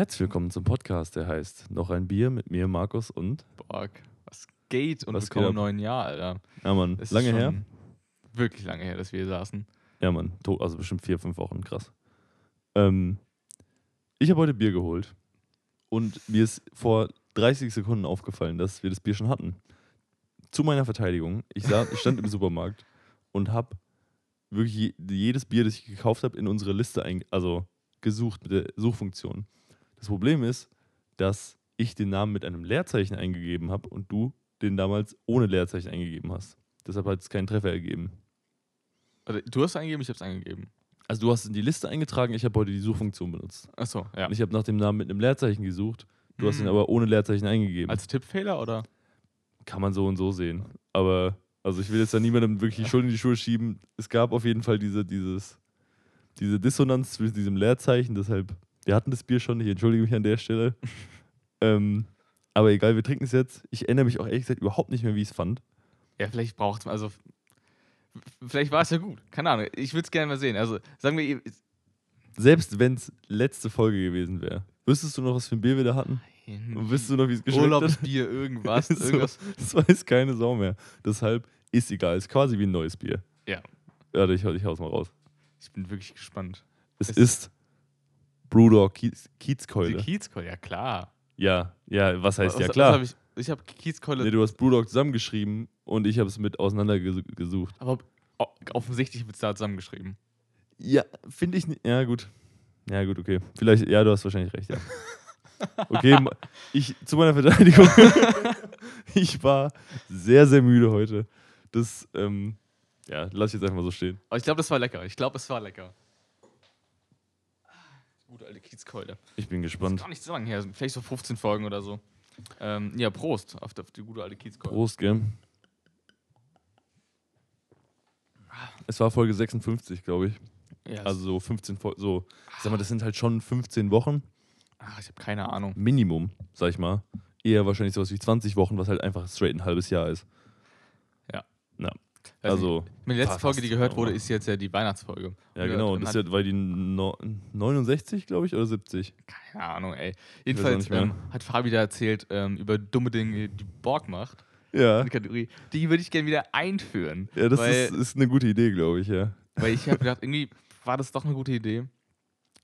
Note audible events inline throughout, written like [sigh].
Herzlich willkommen zum Podcast, der heißt Noch ein Bier mit mir, Markus und. Borg. Was geht und Was willkommen im neuen Jahr, Alter. Ja, Mann, Es lange her? Wirklich lange her, dass wir hier saßen. Ja, Mann, also bestimmt vier, fünf Wochen, krass. Ähm, ich habe heute Bier geholt und mir ist vor 30 Sekunden aufgefallen, dass wir das Bier schon hatten. Zu meiner Verteidigung, ich, sah, ich stand im [laughs] Supermarkt und habe wirklich je, jedes Bier, das ich gekauft habe, in unsere Liste also gesucht mit der Suchfunktion. Das Problem ist, dass ich den Namen mit einem Leerzeichen eingegeben habe und du den damals ohne Leerzeichen eingegeben hast. Deshalb hat es keinen Treffer ergeben. Oder, du hast eingegeben, ich hab's eingegeben. Also du hast in die Liste eingetragen, ich habe heute die Suchfunktion benutzt. Achso, ja. Und ich habe nach dem Namen mit einem Leerzeichen gesucht. Du hast ihn Mhm. aber ohne Leerzeichen eingegeben. Als Tippfehler oder? Kann man so und so sehen. Aber, also ich will jetzt da niemandem wirklich die Schuld in die Schuhe schieben. Es gab auf jeden Fall diese, dieses, diese Dissonanz zwischen diesem Leerzeichen. Deshalb, wir hatten das Bier schon, ich entschuldige mich an der Stelle. [laughs] ähm, aber egal, wir trinken es jetzt. Ich erinnere mich auch ehrlich gesagt überhaupt nicht mehr, wie ich es fand. Ja, vielleicht braucht also f- Vielleicht war es ja gut. Keine Ahnung. Ich würde es gerne mal sehen. Also, sagen wir, Selbst wenn es letzte Folge gewesen wäre. Wüsstest du noch, was für ein Bier wir da hatten? Und wüsstest du noch, wie es geschmeckt hat? Urlaubsbier, irgendwas. [laughs] So. irgendwas. Das weiß keine Sau mehr. Deshalb ist egal. Ist quasi wie ein neues Bier. Ja. Ja, ich, ich hau's mal raus. Ich bin wirklich gespannt. Es Es- ist Brewdog Kiez, Die Kiezkeule. Kiezkeule, ja klar. Ja, ja, was heißt Was- ja klar? hab ich ich habe Kiezkeule, nee, du hast Brewdog zusammengeschrieben und ich habe es mit auseinandergesucht. aber offensichtlich wird es da zusammengeschrieben. Ja, finde ich nicht. Ja, gut. Ja, gut, okay. Vielleicht, ja, du hast wahrscheinlich recht, ja. [laughs] Okay, ich zu meiner Verteidigung. [laughs] ich war sehr, sehr müde heute. Das, ähm, ja, lass ich jetzt einfach mal so stehen. Aber ich glaube, das war lecker. Ich glaube, es war lecker. Gute alte Kiezkeule. Ich bin Das ist gespannt. gar nicht so lange her. Vielleicht so 15 Folgen oder so. Ähm, ja, Prost auf, die- gute alte Kiezkeule. Prost, gell? Es war Folge 56, glaube ich. Ja, Also so 15 Folgen, so, ich sag mal, das sind halt schon 15 Wochen. ach, ich habe keine Ahnung. Minimum, sag ich mal. Eher wahrscheinlich sowas wie 20 Wochen, was halt einfach straight ein halbes Jahr ist. Also, nicht. die letzte Folge, die gehört wurde, ist jetzt ja die Weihnachtsfolge. ja, Und- genau. und Das ist ja, weil die no 69, glaube ich, oder 70. Keine Ahnung, ey. Jedenfalls ähm, hat Fabi da erzählt ähm, über dumme Dinge, die Borg macht. Ja. Eine Kategorie. Die würde ich gerne wieder einführen. Ja, das weil, ist, ist eine gute Idee, glaube ich, ja. weil ich habe [laughs] gedacht, irgendwie war das doch eine gute Idee.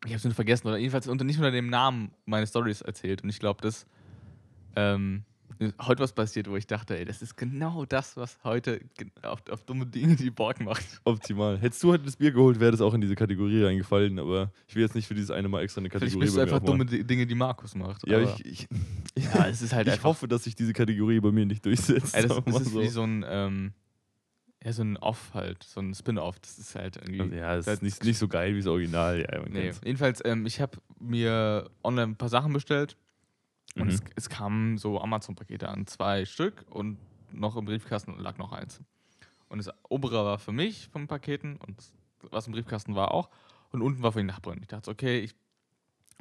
Ich habe es nur vergessen oder jedenfalls unter, nicht unter dem Namen meine Stories erzählt. Und ich glaube, dass ähm, heute was passiert, wo ich dachte, ey, das ist genau das, was heute auf, auf dumme Dinge die Borg macht. [laughs] Optimal. Hättest du heute das Bier geholt, wäre das auch in diese Kategorie reingefallen, aber ich will jetzt nicht für dieses eine Mal extra eine Vielleicht Kategorie bist du einfach dumme Di- Dinge, die Markus macht. Ja, ich, ich, [laughs] ja, es ist halt ich hoffe, dass sich diese Kategorie bei mir nicht durchsetzt. Ey, das, das ist so. wie so ein, ähm, ja, so ein Off halt, so ein Spin-Off. Das ist halt irgendwie. Also, ja, das- ist nicht, nicht so geil wie das Original. Ja, Nee, jedenfalls, ähm, ich habe mir online ein paar Sachen bestellt und Mhm. es, es kamen so Amazon-Pakete an, zwei Stück und noch im Briefkasten lag noch eins. Und das obere war für mich von Paketen und was im Briefkasten war auch und unten war für die Nachbarin. Ich dachte, okay, ich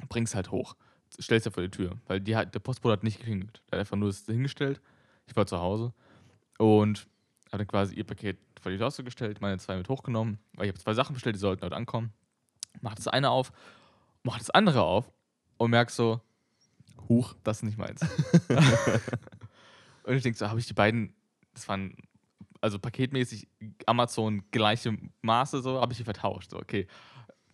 bring's halt hoch, stell's ja vor die Tür, weil die hat, der Postbote hat nicht geklingelt. Der hat einfach nur das hingestellt. Ich war zu Hause und habe dann quasi ihr Paket vor die Tür gestellt, meine zwei mit hochgenommen, weil ich habe zwei Sachen bestellt, die sollten heute ankommen. Mach das eine auf, mach das andere auf und merk so, huch, das ist nicht meins. [laughs] und ich denke so, habe ich die beiden, das waren also paketmäßig Amazon gleiche Maße, so habe ich die vertauscht. So, okay,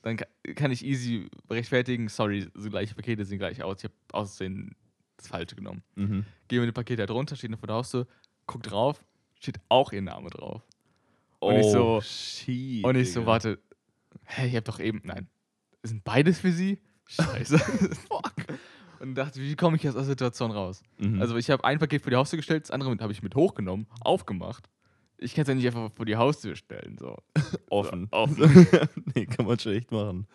dann ka- kann ich easy rechtfertigen, sorry, so gleiche Pakete sehen gleich aus, ich habe aussehen das Falsche genommen. Mhm. Gehen wir die Pakete halt runter, steht noch vor der Haustür, guck drauf, steht auch ihr Name drauf. Und ich so- Oh, shit, Und ich so, warte, hä, ich hab doch eben, nein, sind beides für sie? Scheiße. [laughs] Und dachte, wie komme ich aus der Situation raus? Mhm. Also ich habe ein Paket vor die Haustür gestellt, das andere habe ich mit hochgenommen, aufgemacht. Ich kann es ja nicht einfach vor die Haustür stellen. So. [laughs] offen. So, offen. [laughs] nee, kann man schon echt machen.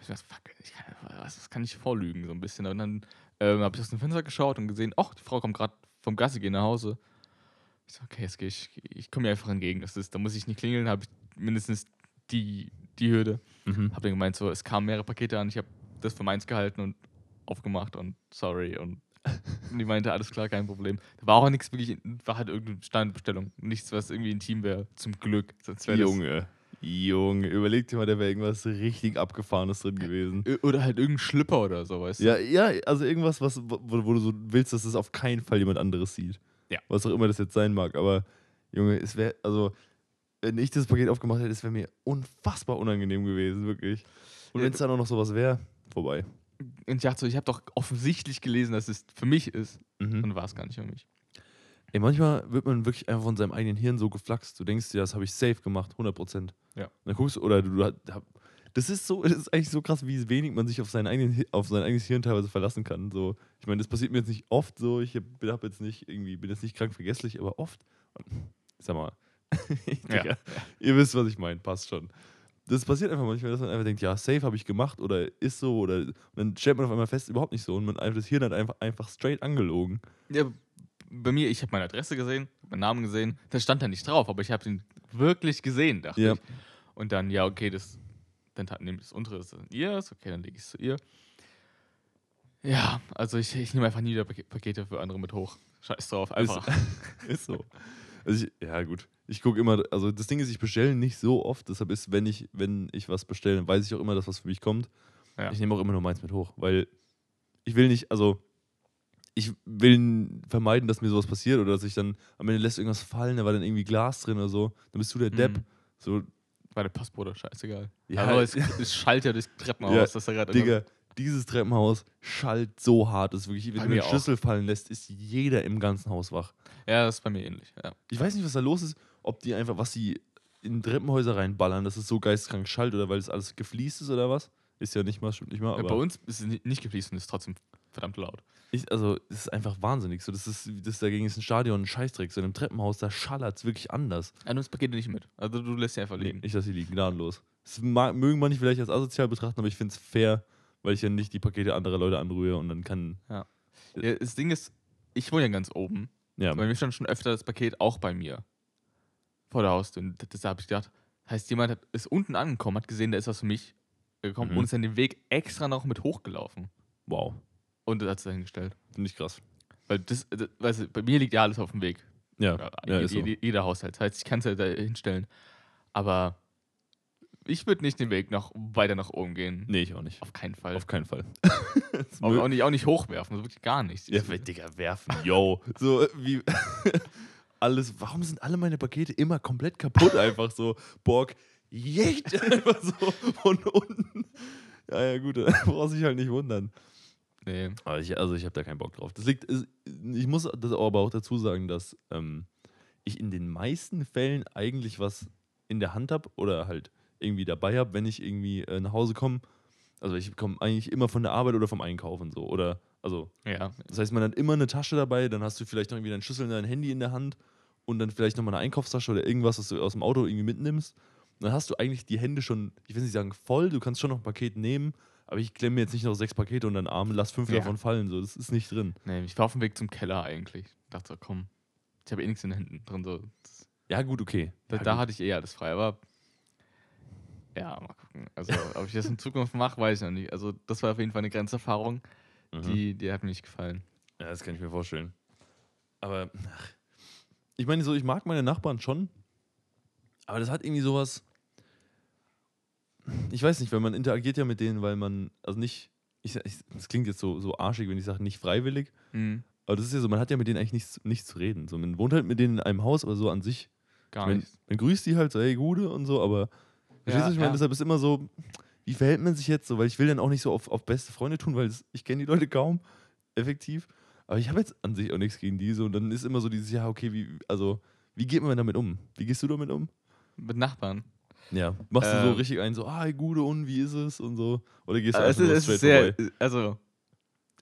Ich dachte, fuck, ich kann, was, das kann ich vorlügen so ein bisschen. Und dann ähm, habe ich aus dem Fenster geschaut und gesehen, ach, die Frau kommt gerade vom Gassi gehen nach Hause. Ich so, okay, jetzt gehe ich, ich komme ihr einfach entgegen. Das ist, da muss ich nicht klingeln, habe ich mindestens die, die Hürde. Mhm. Hab dann gemeint, so, es kamen mehrere Pakete an, ich habe das für meins gehalten und aufgemacht und sorry. [laughs] Und die meinte, alles klar, kein Problem. Da war auch nichts wirklich, war halt irgendeine Standbestellung. Nichts, was irgendwie intim wäre, zum Glück. Das, Junge, Junge, überleg dir mal, da wäre irgendwas richtig Abgefahrenes drin gewesen. Oder halt irgendein Schlipper oder so, weißt du? Ja, ja, also irgendwas, was, wo, wo du so willst, dass es auf keinen Fall jemand anderes sieht. Ja. Was auch immer das jetzt sein mag. Aber, Junge, es wäre, also, wenn ich das Paket aufgemacht hätte, es wäre mir unfassbar unangenehm gewesen, wirklich. Und wenn es dann auch noch sowas wäre, vorbei. Und ich dachte so, ich habe doch offensichtlich gelesen, dass es für mich ist. Mhm. Und war es gar nicht für mich. Ey, manchmal wird man wirklich einfach von seinem eigenen Hirn so geflaxt. Du denkst dir, das habe ich safe gemacht, 100%. Ja. Und dann guckst du, oder du, du das ist so, das ist eigentlich so krass, wie wenig man sich auf, seinen eigenen, auf sein eigenes Hirn teilweise verlassen kann. So, ich meine, das passiert mir jetzt nicht oft so, ich hab, jetzt nicht irgendwie, bin jetzt nicht krank vergesslich, aber oft. Und, sag mal, [laughs] Digga, ihr wisst, was ich meine, passt schon. Das passiert einfach manchmal, dass man einfach denkt, ja, safe habe ich gemacht oder ist so oder dann stellt man auf einmal fest, überhaupt nicht so und man das Hirn hat einfach, einfach straight angelogen. Ja, bei mir, ich habe meine Adresse gesehen, meinen Namen gesehen, das stand da nicht drauf, aber ich habe ihn wirklich gesehen, dachte Ja. ich. Und dann, ja, okay, das, dann nehme ich das untere, das ist ihres, okay, dann lege ich es zu ihr. Ja, also ich, ich nehme einfach nie wieder Pake- Pakete für andere mit hoch. Scheiß drauf, einfach. [laughs] Ist so. [laughs] Also ich, ja, gut. Ich gucke immer, also das Ding ist, ich bestelle nicht so oft, deshalb ist, wenn ich, wenn ich was bestelle, dann weiß ich auch immer, dass was für mich kommt. Ja. Ich nehme auch immer nur meins mit hoch, weil ich will nicht, also ich will vermeiden, dass mir sowas passiert oder dass ich dann am Ende lässt irgendwas fallen, da war dann irgendwie Glas drin oder so, dann bist du der Depp. Mhm. So, War der Postbote, scheißegal. Ja, aber es, es schallt ja durchs Treppenhaus, Ja, dass er gerade. Digga, dieses Treppenhaus schallt so hart, dass wirklich, Bei wenn du den auch. Schlüssel fallen lässt, ist jeder im ganzen Haus wach. Ja, das ist bei mir ähnlich. Ja. Ich weiß nicht, was da los ist, ob die einfach, was sie in Treppenhäuser reinballern, dass es so geistkrank schallt oder weil es alles gefliest ist oder was. Ist ja nicht mal, stimmt nicht mal, Ja, bei uns ist es ni- nicht gefließt und ist trotzdem verdammt laut. ich, also es ist einfach wahnsinnig. So, das ist, das dagegen ist ein Stadion ein Scheißdreck. So in einem Treppenhaus, da schallert es wirklich anders. Ja, du nimmst Pakete nicht mit. Also du lässt sie einfach Nee, liegen. ich lasse sie liegen, gnadenlos. Das mag, mögen manche vielleicht als asozial betrachten, aber ich finde es fair, weil ich ja nicht die Pakete anderer Leute anrühre und dann kann. Ja, das Ding ist, ich wohne ja ganz oben. Ja, Bei mir stand schon öfter das Paket auch bei mir. Vor der Haustür. Und das, das habe ich gedacht. Heißt, jemand hat, ist unten angekommen, hat gesehen, da ist was für mich gekommen Mhm. und ist dann den Weg extra noch mit hochgelaufen. wow. Und das hat es dahingestellt. Finde ich krass. Weil das, das weißt du, bei mir liegt ja alles auf dem Weg. Ja, Ja, ja, je- ist so. je- jeder Haushalt. Das heißt, ich kann es ja da hinstellen. Aber ich würde nicht den Weg noch weiter nach oben gehen. Nee, ich auch nicht. Auf keinen Fall. Auf keinen Fall. [laughs] Auch, auch, nicht, auch nicht hochwerfen, so wirklich gar nicht. Ja, Digga, werfen, yo. So äh, wie [laughs] alles, warum sind alle meine Pakete immer komplett kaputt? Einfach so, Borg, jecht, [laughs] einfach so von unten. Ja, ja, gut, da brauchst dich halt nicht wundern. nee. Aber ich, also ich habe da keinen Bock drauf. Das liegt, ich muss das aber auch dazu sagen, dass ähm, ich in den meisten Fällen eigentlich was in der Hand habe oder halt irgendwie dabei habe, wenn ich irgendwie äh, nach Hause komme. Also ich komme eigentlich immer von der Arbeit oder vom Einkaufen so. Oder, also Ja. das heißt, man hat immer eine Tasche dabei, dann hast du vielleicht noch irgendwie deinen Schlüssel und dein Handy in der Hand und dann vielleicht nochmal eine Einkaufstasche oder irgendwas, was du aus dem Auto irgendwie mitnimmst. Und dann hast du eigentlich die Hände schon, ich will nicht sagen voll, du kannst schon noch ein Paket nehmen, aber ich klemme jetzt nicht noch sechs Pakete und dann Arm, lass fünf Ja. davon fallen. So, das ist nicht drin. Nee, ich war auf dem Weg zum Keller eigentlich. dachte so, komm, ich habe eh nichts in den Händen drin. So. Das, Ja, gut, okay. da ja, da gut. hatte ich eh alles frei, aber ja, mal gucken. Also, ob ich das in Zukunft mache, weiß ich noch nicht. Also, das war auf jeden Fall eine Grenzerfahrung, Mhm. die, die hat mir nicht gefallen. Ja, das kann ich mir vorstellen. Aber ach, ich meine, so, ich mag meine Nachbarn schon, aber das hat irgendwie sowas. Ich weiß nicht, weil man interagiert ja mit denen, weil man, also nicht, ich, ich, das klingt jetzt so, so arschig, wenn ich sage, nicht freiwillig, Mhm. aber das ist ja so, man hat ja mit denen eigentlich nichts, nichts zu reden. So, man wohnt halt mit denen in einem Haus, aber so an sich. Gar man, nicht. man grüßt die halt so, hey, Gude und so, aber verstehst du, ich meine? ja. Deshalb ist immer so, wie verhält man sich jetzt so? Weil ich will dann auch nicht so auf, auf beste Freunde tun, weil ich kenne die Leute kaum effektiv. Aber ich habe jetzt an sich auch nichts gegen die so. Und dann ist immer so dieses, ja, okay, wie, also, wie geht man damit um? Wie gehst du damit um? Mit Nachbarn. Ja. Machst du so Ähm. richtig ein, so, ah, hey, Gude, und wie ist es? Und so. Oder gehst du Also, einfach es nur ist, straight es ist sehr, vorbei? also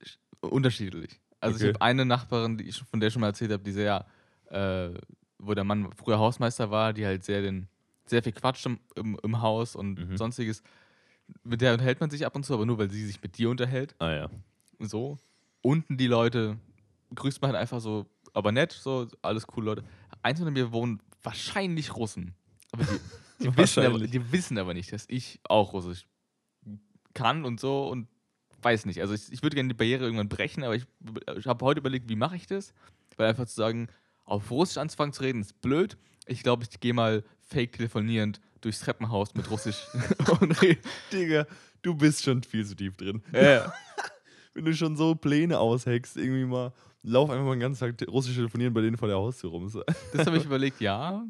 sch- unterschiedlich. Also Okay. ich habe eine Nachbarin, die ich, von der ich schon mal erzählt habe, die sehr, äh, wo der Mann früher Hausmeister war, die halt sehr den, sehr viel quatscht im, im, im Haus und Mhm. sonstiges. Mit der unterhält man sich ab und zu, aber nur weil sie sich mit dir unterhält. Ah, ja. So. Unten die Leute grüßt man halt einfach so, aber nett, so, alles cool, Leute. Eins unter mir wohnen wahrscheinlich Russen. Aber die, [laughs] die, wissen aber, die wissen aber nicht, dass ich auch Russisch kann und so und weiß nicht. Also ich, ich würde gerne die Barriere irgendwann brechen, aber ich, ich habe heute überlegt, wie mache ich das? Weil einfach zu sagen, auf Russisch anzufangen zu reden, ist blöd. Ich glaube, ich gehe mal fake telefonierend durchs Treppenhaus mit Russisch [laughs] und re- Digga, du bist schon viel zu tief drin. Ja. [laughs] Wenn du schon so Pläne aushackst, irgendwie mal, lauf einfach mal den ganzen Tag russisch telefonieren bei denen vor der Haustür rum. [laughs] Das habe ich überlegt, ja.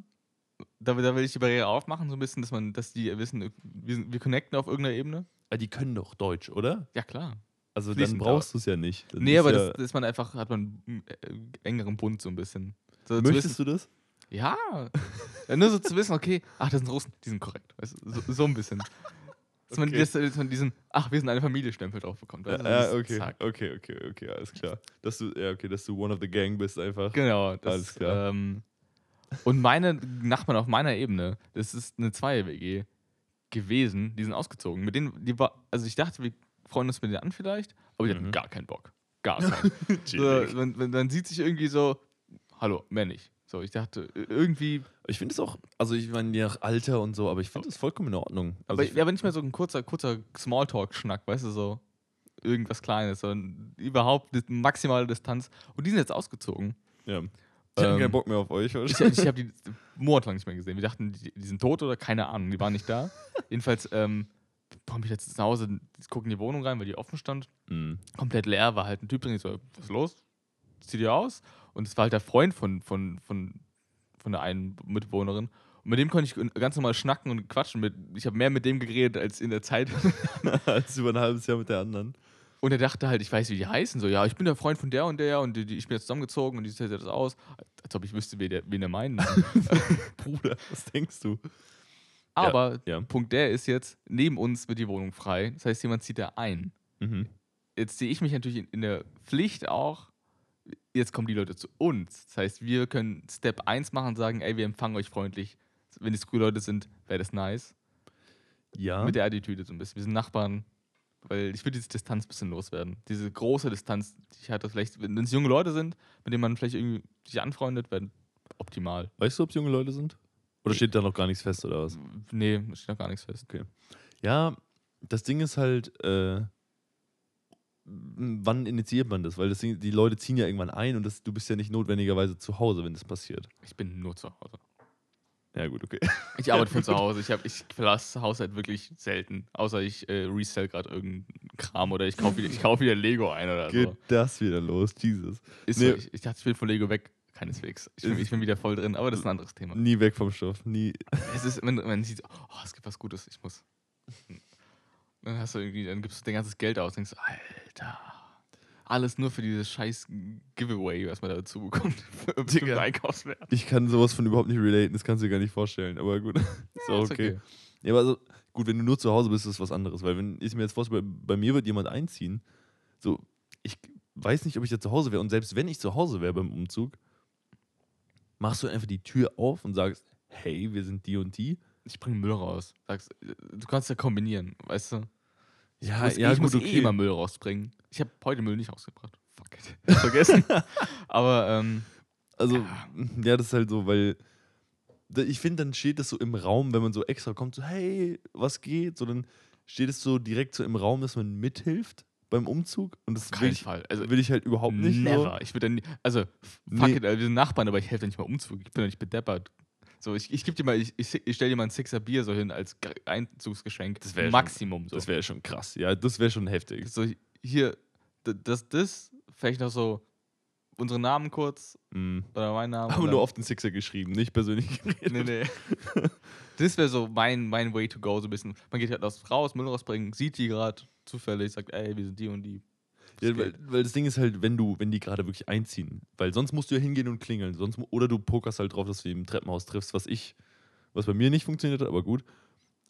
Da, da will ich die Barriere aufmachen, so ein bisschen, dass man, dass die wissen, wir, wir connecten auf irgendeiner Ebene. Ah, die können doch Deutsch, oder? Ja, klar. Also dann Fließend, brauchst du es ja nicht. Dann Nee, aber ja, das, ist man einfach, hat man einen äh, engeren Bund so ein bisschen. So, Möchtest wissen, du das? [laughs] Ja. Nur so zu wissen, okay, ach, das sind Russen, die sind korrekt. Weißt du, so, so ein bisschen. Dass, man, Okay. dass, man diesen, ach, wir sind eine Familie Stempel drauf bekommt. du, Ja, das- okay, zack. okay, okay, okay, alles klar. Dass du, ja, okay, dass du one of the gang bist einfach. Genau, das, Alles klar. Ähm, und meine Nachbarn auf meiner Ebene, das ist eine Zweier-WG gewesen, die sind ausgezogen. Mit denen, die war, also ich dachte, wir freuen uns mit denen an vielleicht, aber die Mhm. hatten gar keinen Bock. Gar [laughs] keinen. so, man, man, man sieht sich irgendwie so, hallo, männlich. So, ich dachte, irgendwie, Ich finde es auch, also ich meine, je nach Alter und so, aber ich finde es vollkommen in Ordnung. Also aber, ich, ja, aber nicht mehr so ein kurzer, kurzer Smalltalk-Schnack, weißt du, so irgendwas Kleines, sondern überhaupt maximale Distanz. Und die sind jetzt ausgezogen. ja. Ich Ähm, keinen Bock mehr auf euch. Ich, ich habe die monatelang nicht mehr gesehen. Wir dachten, die, die sind tot oder keine Ahnung, die waren nicht da. [laughs] Jedenfalls ähm, komme ich jetzt nach Hause, gucke in die Wohnung rein, weil die offen stand. Mhm. Komplett leer, war halt ein Typ drin, ich so, was ist los? Zieh dir aus. Und es war halt der Freund von, von, von, von der einen Mitbewohnerin. Und mit dem konnte ich ganz normal schnacken und quatschen. Mit, ich habe mehr mit dem geredet als in der Zeit. [laughs] Als über ein halbes Jahr mit der anderen. Und er dachte halt, ich weiß, wie die heißen. So, ja, ich bin der Freund von der und der und die, die, ich bin jetzt zusammengezogen und die sieht das aus. Als ob ich wüsste, wen, der, wen er meint. [laughs] Bruder, was denkst du? Aber ja. Punkt der ist jetzt, neben uns wird die Wohnung frei. Das heißt, jemand zieht da ein. Mhm. Jetzt sehe ich mich natürlich in, in der Pflicht auch, jetzt kommen die Leute zu uns. Das heißt, wir können Step 1 machen und sagen, ey, wir empfangen euch freundlich. Wenn es coole Leute sind, wäre das nice. Ja. Mit der Attitüde so ein bisschen. Wir sind Nachbarn, weil ich will diese Distanz ein bisschen loswerden. Diese große Distanz, die ich hatte, vielleicht, wenn es junge Leute sind, mit denen man vielleicht irgendwie sich anfreundet, wäre optimal. weißt du, ob es junge Leute sind? Oder steht da noch gar nichts fest oder was? Nee, da steht noch gar nichts fest. Ja, das Ding ist halt, äh, wann initiiert man das? Weil das die Leute ziehen ja irgendwann ein und das, du bist ja nicht notwendigerweise zu Hause, wenn das passiert. Ich bin nur zu Hause. Ja, gut, okay. Ich arbeite von [laughs] zu Hause. Ich, hab, ich verlasse das Haus halt wirklich selten. Außer ich äh, resell gerade irgendeinen Kram oder ich kaufe wieder, ich kauf wieder Lego ein oder Geht so. das wieder los? Jesus. Ist Nee. so, ich, ich dachte, ich will von Lego weg. Keineswegs. Ich bin, ich bin wieder voll drin, aber das ist ein anderes Thema. Nie weg vom Stoff. Nie. Es ist, wenn man sieht, oh, es gibt was Gutes, ich muss. Dann hast du irgendwie, dann gibst du dein ganzes Geld aus und denkst, Alter. Alles nur für dieses scheiß Giveaway, was man dazu bekommt. [laughs] Für. Einkaufswert. Ich kann sowas von überhaupt nicht relaten, das kannst du dir gar nicht vorstellen. Aber gut, [laughs] ist auch ist okay. Ja, aber also, gut, wenn du nur zu Hause bist, ist was anderes. Weil wenn ich mir jetzt vorstelle, bei, bei mir wird jemand einziehen, so, ich weiß nicht, ob ich da zu Hause wäre. Und selbst wenn ich zu Hause wäre beim Umzug, machst du einfach die Tür auf und sagst, hey, wir sind die und die. Ich bringe Müll raus. Sagst, du kannst ja kombinieren, weißt du? Ja, muss, ja, ich muss gut, eh okay. immer Müll rausbringen. Ich habe heute Müll nicht rausgebracht. Fuck it. [laughs] Vergessen. Aber ähm, Also, Ja. ja, das ist halt so, weil ich finde, dann steht das so im Raum, wenn man so extra kommt, so, hey, was geht? So, dann steht es so direkt so im Raum, dass man mithilft beim Umzug. Und das will ich, Fall. Also, will ich halt überhaupt nicht. never. Ich würde dann, also, fuck Nee. it, also, wir sind Nachbarn, aber ich helfe nicht mal Umzug. Ich bin doch nicht bedeppert. So, ich, ich gebe dir mal, ich, ich, stelle dir mal ein Sixer Bier so hin als Ge- Einzugsgeschenk. Das wär schon- Maximum so. Das wäre schon krass. Ja, das wäre schon heftig. so hier, das, das, vielleicht noch so unsere Namen kurz Mhm. oder mein Name. Aber nur auf den Sixer geschrieben, nicht persönlich geredet. Nee, nee. [laughs] das wäre so mein, mein Way to go, so ein bisschen. Man geht halt aus, raus, Müll rausbringen, sieht die gerade zufällig, sagt, ey, wir sind die und die. Ja, weil, weil das Ding ist halt, wenn du, wenn die gerade wirklich einziehen, weil sonst musst du ja hingehen und klingeln, sonst oder du pokerst halt drauf, dass du die im Treppenhaus triffst, was ich, was bei mir nicht funktioniert hat, aber gut.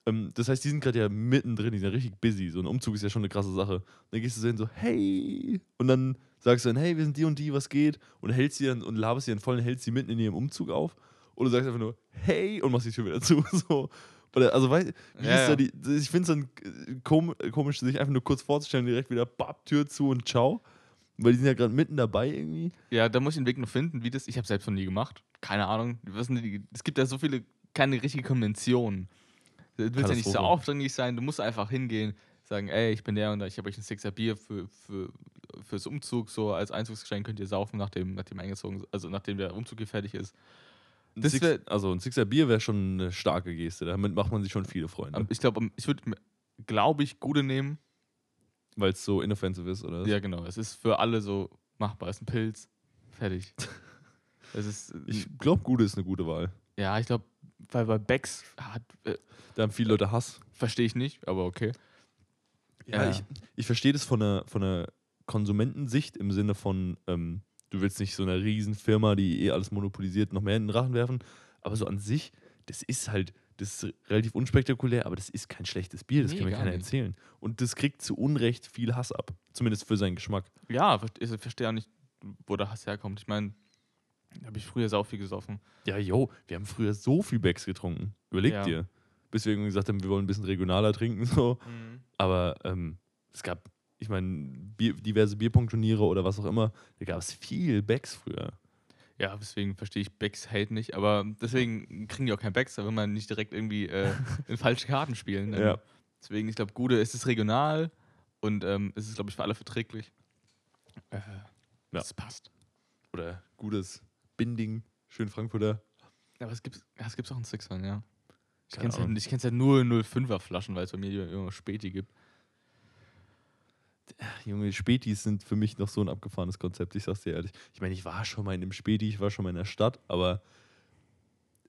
Ähm, das heißt, die sind gerade ja mittendrin, die sind ja richtig busy. So ein Umzug ist ja schon eine krasse Sache. dann gehst du so hin so, hey, und dann sagst du dann, hey, wir sind die und die, was geht? Und hältst sie dann und laberst sie dann voll und hältst sie mitten in ihrem Umzug auf. Oder sagst einfach nur, hey, und machst die Tür wieder zu. [laughs] So. Oder, also, weißt wie Ja, ist da ja. die, ich finde es dann äh, kom komisch, sich einfach nur kurz vorzustellen, direkt wieder, bap, Tür zu und ciao. Weil die sind ja gerade mitten dabei irgendwie. Ja, da muss ich den Weg noch finden, wie das. Ich habe selbst noch nie gemacht. Keine Ahnung. Es gibt ja so viele, keine richtige Konvention. Du willst ja nicht so aufdringlich sein, du musst einfach hingehen, sagen, ey, ich bin der und ich habe euch ein Sixer Bier für, für, fürs Umzug, so als Einzugsgeschenk könnt ihr saufen, nachdem, nachdem eingezogen, also nachdem der Umzug hier fertig ist. Ein Six, wär- also ein Sixer Bier wäre schon eine starke Geste. Damit macht man sich schon viele Freunde. Ich glaube, ich würde, glaube ich, Gude nehmen. Weil es so inoffensive ist, oder? Ja, genau. Es ist für alle so machbar. Es ist ein Pilz. Fertig. [laughs] Es ist. Ich glaube, Gude ist eine gute Wahl. ja, ich glaube, weil bei Becks hat. Äh, Da haben viele Leute Hass. Verstehe ich nicht, aber okay. Ja, Ja. ich, ich verstehe das von einer, von einer Konsumentensicht im Sinne von, ähm, du willst nicht so einer riesen Firma, die eh alles monopolisiert, noch mehr in den Rachen werfen. Aber so an sich, das ist halt, das ist relativ unspektakulär, aber das ist kein schlechtes Bier, das Nee, kann mir keiner nicht. erzählen. Und das kriegt zu Unrecht viel Hass ab. Zumindest für seinen Geschmack. Ja, ich verstehe auch nicht, wo der Hass herkommt. Ich meine, da habe ich früher sau viel gesoffen. Ja, yo, wir haben früher so viel Becks getrunken. Überleg Ja. dir. Bis wir irgendwie gesagt haben, wir wollen ein bisschen regionaler trinken. [laughs] So. Aber ähm, es gab, ich meine, Bier, diverse Bierpunktturniere oder was auch immer. Da gab es viel Becks früher. Ja, deswegen verstehe ich Becks Hate nicht, aber deswegen kriegen die auch kein Becks, da will man nicht direkt irgendwie äh, [laughs] in falsche Karten spielen. Ja. Deswegen, ich glaube, Gude, es ist regional und ähm, es ist, glaube ich, für alle verträglich. Äh, Das passt. Oder gutes Binding, schön Frankfurter. Aber es gibt ja, es gibt's auch einen Sixern, ja. Ich kenne es halt, Ahnung. ich kenn's halt nur in 05er Flaschen, weil es bei mir immer Späti gibt. Junge, Spätis sind für mich noch so ein abgefahrenes Konzept, ich sag's dir ehrlich. Ich meine, ich war schon mal in einem Späti, ich war schon mal in der Stadt, aber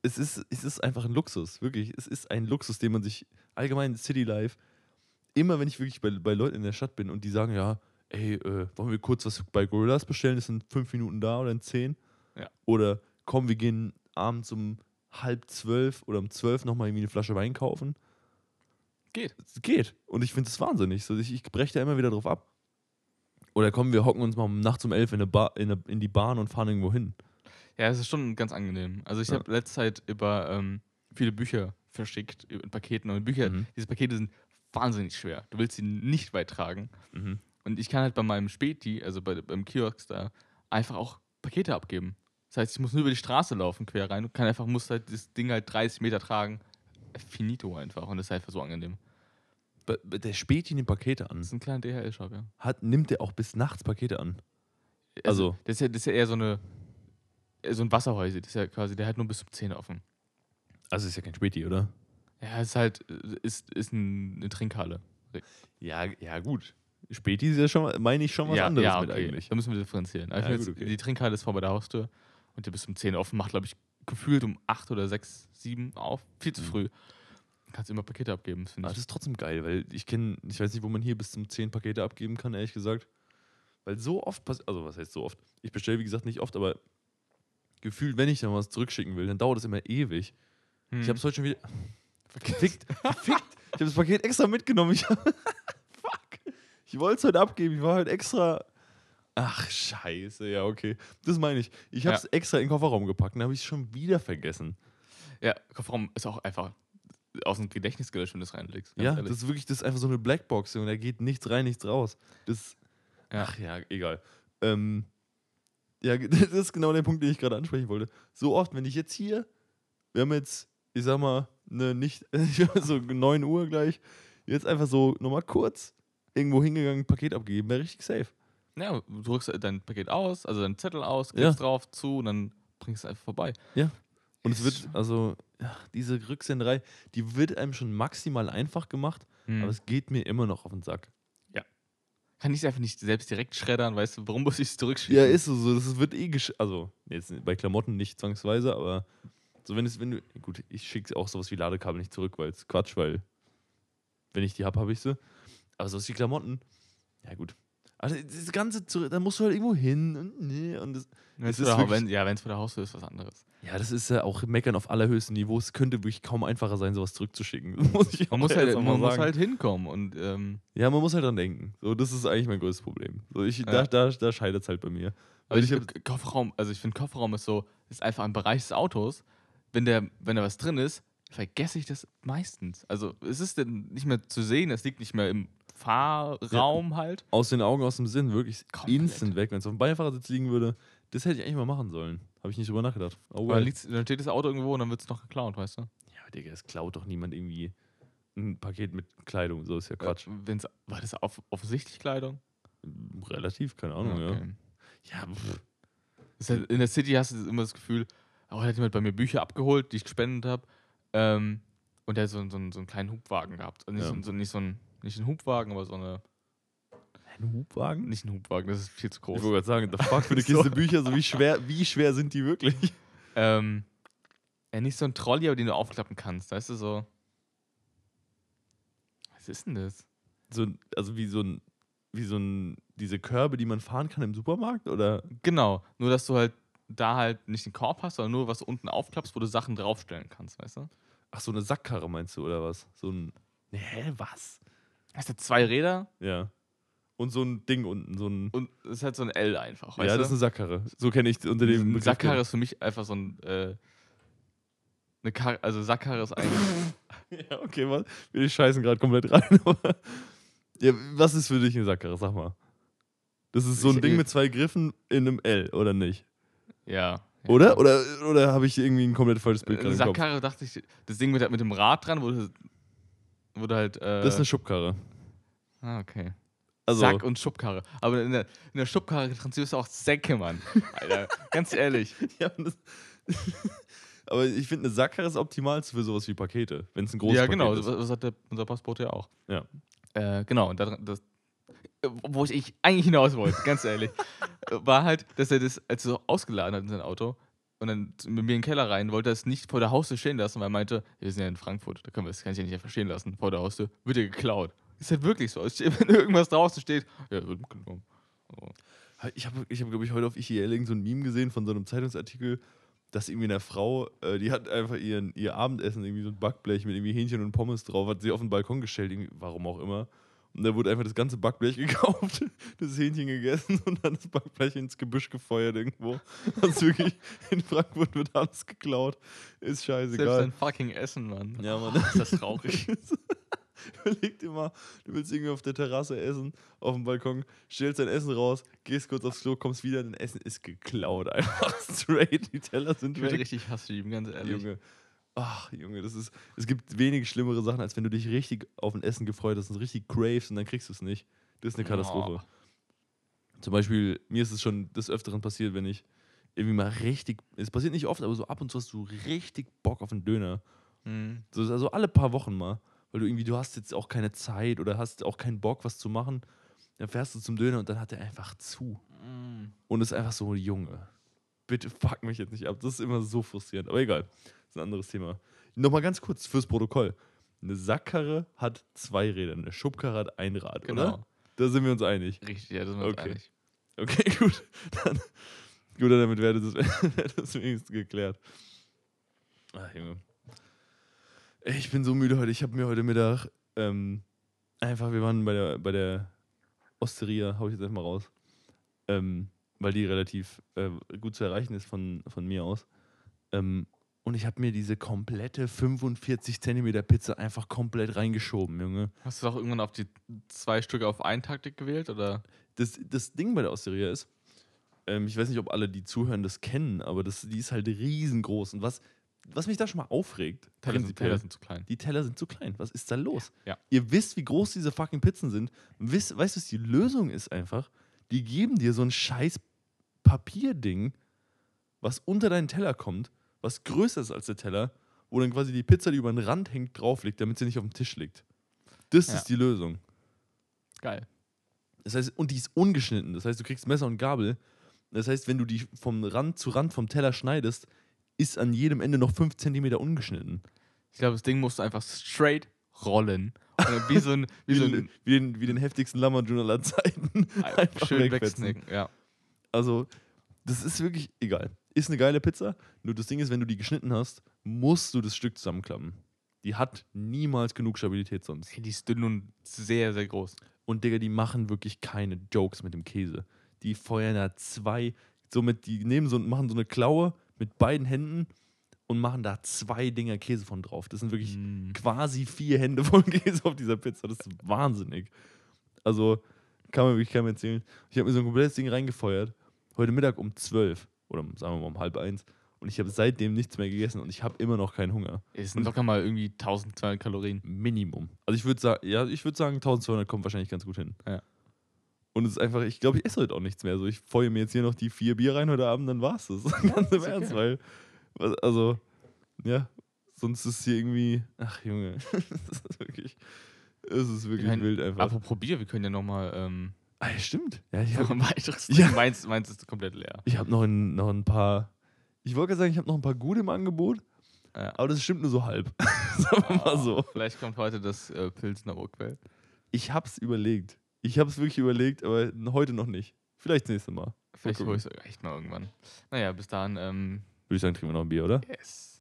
es ist, es ist einfach ein Luxus, wirklich. Es ist ein Luxus, den man sich allgemein in City Life, immer wenn ich wirklich bei, bei Leuten in der Stadt bin und die sagen, ja, ey, äh, wollen wir kurz was bei Gorillas bestellen, das sind fünf Minuten da oder in zehn. Ja. Oder komm, wir gehen abends um halb zwölf oder um zwölf nochmal irgendwie eine Flasche Wein kaufen. Geht. Es geht. Und ich finde es wahnsinnig. So, ich, ich breche da immer wieder drauf ab. Oder kommen wir hocken uns mal nachts um elf in, eine Bar, in, eine, in die Bahn und fahren irgendwo hin. Ja, es ist schon ganz angenehm. Also ich Ja. habe letzte Zeit über ähm, viele Bücher verschickt in Paketen und Bücher, Mhm. diese Pakete sind wahnsinnig schwer. Du willst sie nicht weit tragen. Und ich kann halt bei meinem Späti, also bei, beim Kiosk da, einfach auch Pakete abgeben. Das heißt, ich muss nur über die Straße laufen, quer rein und kann einfach, muss halt das Ding halt 30 Meter tragen. Finito einfach. Und das ist einfach so angenehm. Der Späti nimmt Pakete an. Das ist ein kleiner DHL-Shop, ja. Hat, nimmt der auch bis nachts Pakete an. Also- Das ist, ja, das ist ja eher so eine. So ein Wasserhäuser. Das ist ja quasi, der hat nur bis zum 10 offen. Also ist ja kein Späti, oder? Ja, es ist halt, ist, ist ein, eine Trinkhalle. Ja, ja gut. Späti ist ja schon, meine ich schon was anderes mit eigentlich. Da müssen wir differenzieren. Also Ja, gut, okay. Die Trinkhalle ist vor bei der Haustür und die bis um 10 offen macht, glaube ich, gefühlt um 8 oder 6, 7 auf. Viel zu Mhm. früh. Kannst immer Pakete abgeben, das finde Aber ich. das ist trotzdem geil, weil ich kenne, ich weiß nicht, wo man hier bis zum 10 Pakete abgeben kann, ehrlich gesagt. Weil so oft passiert, also was heißt so oft? Ich bestelle, wie gesagt, nicht oft, aber gefühlt, wenn ich dann was zurückschicken will, dann dauert es immer ewig. Hm. Ich habe es heute schon wieder. [laughs] Gefickt, gefickt. Ich habe das Paket extra mitgenommen. Ich [laughs] Fuck. Ich wollte es heute abgeben. Ich war heute extra. Ach, scheiße. Ja, okay. Das meine ich. Ich habe es extra in den Kofferraum gepackt und habe ich es schon wieder vergessen. Ja, Kofferraum ist auch einfach aus dem Gedächtnis gelöscht, wenn du es reinlegst. ja, ehrlich. das ist wirklich, das ist einfach so eine Blackbox und da geht nichts rein, nichts raus. Das. Ja. Ach ja, egal. Ähm, ja, [laughs] das ist genau der Punkt, den ich gerade ansprechen wollte. So oft, wenn ich jetzt hier, wir haben jetzt, ich sag mal, ne, nicht, [laughs] so 9 Uhr gleich, jetzt einfach so nochmal kurz irgendwo hingegangen, ein Paket abgegeben, wäre richtig safe. Ja, du drückst dein Paket aus, also deinen Zettel aus, Ja. klickst drauf zu und dann bringst du es einfach vorbei. Und es wird, also, ja, diese Rücksenderei, die wird einem schon maximal einfach gemacht, Hm. aber es geht mir immer noch auf den Sack. Kann ich es einfach nicht selbst direkt schreddern, weißt du, warum muss ich es zurückschicken? Ja, ist so, so das wird eh gesch also jetzt bei Klamotten nicht zwangsweise, aber so wenn es wenn du gut, ich schicke auch sowas wie Ladekabel nicht zurück, weil es Quatsch, weil wenn ich die hab, habe ich sie. Aber sowas wie Klamotten, ja gut. Also das ganze da musst du halt irgendwo hin und nee und das, Wenn's vor ist wenn, ja, wenn es vor der Haustür ist, was anderes. ja, das ist ja auch meckern auf allerhöchstem Niveau. Es könnte wirklich kaum einfacher sein, sowas zurückzuschicken. Das [laughs] muss ich Man muss halt, man muss halt hinkommen und ähm, ja, man muss halt dran denken. So, das ist eigentlich mein größtes Problem. So, ich, da, Ja. da, da scheitert es halt bei mir. aber ich, ich Kofferraum, also ich finde Kofferraum ist so, ist einfach ein Bereich des Autos. Wenn der, wenn da was drin ist, vergesse ich das meistens. Also es ist nicht mehr zu sehen, es liegt nicht mehr im Fahrraum halt. aus den Augen, aus dem Sinn, wirklich Komplett. instant weg. Wenn es auf dem Beifahrersitz liegen würde, das hätte ich eigentlich mal machen sollen. Habe ich nicht drüber nachgedacht. Oh, well. dann steht das Auto irgendwo und dann wird es noch geklaut, weißt du? Ja, Digga, es klaut doch niemand irgendwie ein Paket mit Kleidung. So ist ja Quatsch. Äh, wenn's, war das auf, offensichtlich Kleidung? Relativ, keine Ahnung, ja. Okay. Ja, ist halt, in der City hast du immer das Gefühl, auch hat jemand bei mir Bücher abgeholt, die ich gespendet habe. Ähm, und der hat so, so, so einen kleinen Hubwagen gehabt. Also nicht, Ja. so, so, nicht so ein, nicht ein Hubwagen, aber so eine, Ein Hubwagen? nicht ein Hubwagen, das ist viel zu Ich groß. wollte gerade sagen, the fuck [laughs] für eine So. Kiste Bücher, so wie schwer, wie schwer sind die wirklich? Ähm, ja, nicht so ein Trolley, aber den du aufklappen kannst, weißt du, so. Was ist denn das? So, also wie so ein, wie so ein, diese Körbe, die man fahren kann im Supermarkt? Oder? Genau, nur dass du halt da halt nicht den Korb hast, sondern nur was du unten aufklappst, wo du Sachen draufstellen kannst, weißt du? Ach, so eine Sackkarre meinst du, oder was? So ein. Hä, was? Hast du zwei Räder Ja. Und so ein Ding unten, so ein. und es ist halt so ein L einfach, weißt ja, du? das ist eine Sackkarre. So kenne ich unter dem Begriff. Sackkarre ist für mich einfach so ein, äh, eine Karre, also Sackkarre ist eigentlich, [laughs] Ja, okay, was? Wir scheißen gerade komplett rein. [laughs] ja, was ist für dich eine Sackkarre? Sag mal. Das ist so ein Ich- Ding mit zwei Griffen in einem L, oder nicht? ja. Oder? Oder, oder habe ich irgendwie ein komplett falsches Bild gerade? Sackkarre dachte ich, das Ding mit, mit dem Rad dran, wo du, du halt, äh, Das ist eine Schubkarre. ah, okay. Also, Sack und Schubkarre. Aber in der, in der Schubkarre transportierst du auch Säcke, Mann. Alter, [laughs] ganz ehrlich. ja, das, [laughs] aber ich finde, eine Sackkarre ist optimal für sowas wie Pakete, wenn es ein großes ja, Paket genau. ist. Das, das hat der, unser Postbote ja auch. Ja. Äh, genau. Und da, das, wo ich eigentlich hinaus wollte, ganz ehrlich, [laughs] war halt, dass er das, als er so ausgeladen hat in sein Auto und dann mit mir in den Keller rein, wollte es nicht vor der Haustür stehen lassen, weil er meinte, wir sind ja in Frankfurt, da können wir das kann ich ja nicht einfach stehen lassen. Vor der Haustür wird er geklaut. Ist halt wirklich so. [laughs] Wenn irgendwas draußen steht, ja, wird mitgenommen. So. Ich habe, ich hab, glaube ich, heute auf ICL so ein Meme gesehen von so einem Zeitungsartikel, dass irgendwie eine Frau, äh, die hat einfach ihren, ihr Abendessen, irgendwie so ein Backblech mit irgendwie Hähnchen und Pommes drauf, hat sie auf den Balkon gestellt, warum auch immer. Und da wurde einfach das ganze Backblech [laughs] gekauft, das Hähnchen gegessen und dann das Backblech ins Gebüsch gefeuert irgendwo. Also wirklich, [laughs] in Frankfurt wird alles geklaut. Ist Selbst scheißegal. ein fucking Essen, Mann. Ja, Mann. Ist das traurig. [laughs] Überleg dir mal, du willst irgendwie auf der Terrasse essen, auf dem Balkon, stellst dein Essen raus, gehst kurz aufs Klo, kommst wieder, dein Essen ist geklaut. Einfach straight, die Teller sind Ich weg. richtig Hass schieben, ganz ehrlich. Junge. Ach, Junge, das ist. Es gibt wenig schlimmere Sachen, als wenn du dich richtig auf ein Essen gefreut hast und richtig craves und dann kriegst du es nicht. Das ist eine Katastrophe. Zum Beispiel, mir ist es schon des Öfteren passiert, wenn ich irgendwie mal richtig. Es passiert nicht oft, aber so ab und zu hast du richtig Bock auf einen Döner. Mhm. So, also alle paar Wochen mal. Weil du irgendwie, du hast jetzt auch keine Zeit oder hast auch keinen Bock, was zu machen. Dann fährst du zum Döner und dann hat er einfach zu. Mhm. Und ist einfach so, Junge, bitte fuck mich jetzt nicht ab. Das ist immer so frustrierend. Aber egal, das ist ein anderes Thema. Nochmal ganz kurz fürs Protokoll. Eine Sackkarre hat zwei Räder, eine Schubkarre hat ein Rad, Genau. oder? Da sind wir uns einig. Richtig, ja, das sind wir uns Okay. einig. Okay, [laughs] gut. Dann, gut, damit wäre das, [laughs] das wenigstens geklärt. Ach, Junge. Ich bin so müde heute. Ich habe mir heute Mittag ähm, einfach, wir waren bei der, bei der Osteria, hau ich jetzt einfach mal raus, ähm, weil die relativ äh, gut zu erreichen ist von, von mir aus. Ähm, und ich habe mir diese komplette 45 Zentimeter Pizza einfach komplett reingeschoben, Junge. Hast du auch irgendwann auf die zwei Stücke auf einen Taktik gewählt? Oder? das, das Ding bei der Osteria ist, ähm, ich weiß nicht, ob alle, die zuhören, das kennen, aber das, die ist halt riesengroß. Und was, was mich da schon mal aufregt, Teller sind, Teller sind zu klein. die Teller sind zu klein. Was ist da los? Ja. Ihr wisst, wie groß diese fucking Pizzen sind. Wisst, weißt du, was die Lösung ist einfach? Die geben dir so ein scheiß Papierding, was unter deinen Teller kommt, was größer ist als der Teller, wo dann quasi die Pizza, die über den Rand hängt, drauf liegt, damit sie nicht auf dem Tisch liegt. Das Ja. ist die Lösung. Geil. Das heißt, und die ist ungeschnitten. Das heißt, du kriegst Messer und Gabel. Das heißt, wenn du die vom Rand zu Rand vom Teller schneidest, ist an jedem Ende noch 5 cm ungeschnitten. Ich glaube, das Ding musst du einfach straight rollen. Wie so ein, wie Wie, so den, ein wie, den, wie den heftigsten Lammerjun aller Zeiten. [laughs] schön wegsnacken. Ja. Also, das ist wirklich egal. Ist eine geile Pizza. Nur das Ding ist, wenn du die geschnitten hast, musst du das Stück zusammenklappen. Die hat niemals genug Stabilität sonst. Hey, die ist dünn und sehr, sehr groß. Und Digga, die machen wirklich keine Jokes mit dem Käse. Die feuern da zwei, somit, die nehmen so machen so eine Klaue mit beiden Händen und machen da zwei Dinger Käse von drauf. Das sind wirklich Mm. quasi vier Hände voll [laughs] Käse auf dieser Pizza. Das ist wahnsinnig. Also, kann man wirklich keinem erzählen. Ich habe mir so ein komplettes Ding reingefeuert. Heute Mittag um 12 oder sagen wir mal um halb eins. Und ich habe seitdem nichts mehr gegessen und ich habe immer noch keinen Hunger. Es sind locker mal irgendwie 1200 Kalorien. Minimum. Also ich würde sagen, ja, ich würde sagen, 1200 kommt wahrscheinlich ganz gut hin. Ja. Und es ist einfach, ich glaube, ich esse heute auch nichts mehr. So, ich feuere mir jetzt hier noch die vier Bier rein heute Abend, dann war's das. [laughs] Ganz im okay. Ernst, weil, also, ja, sonst ist hier irgendwie. Ach, Junge. [laughs] das ist wirklich. Es ist wirklich meine, wild einfach. Apropos Bier, wir können ja nochmal ähm, Ah, stimmt. Ja, ich habe ein weiteres Ja. Meins, meins ist komplett leer. ich hab noch, ein, noch ein paar. Ich wollte gerade sagen, ich habe noch ein paar gute im Angebot, Ja. aber das stimmt nur so halb. [laughs] Sagen wir mal so. Vielleicht kommt heute das äh, Pilsner Urquell. Ich hab's überlegt. Ich hab's wirklich überlegt, aber heute noch nicht. Vielleicht das nächste Mal. Vielleicht hole ich es echt mal irgendwann. Naja, bis dahin, ähm, Würde ich sagen, trinken wir noch ein Bier, oder? yes.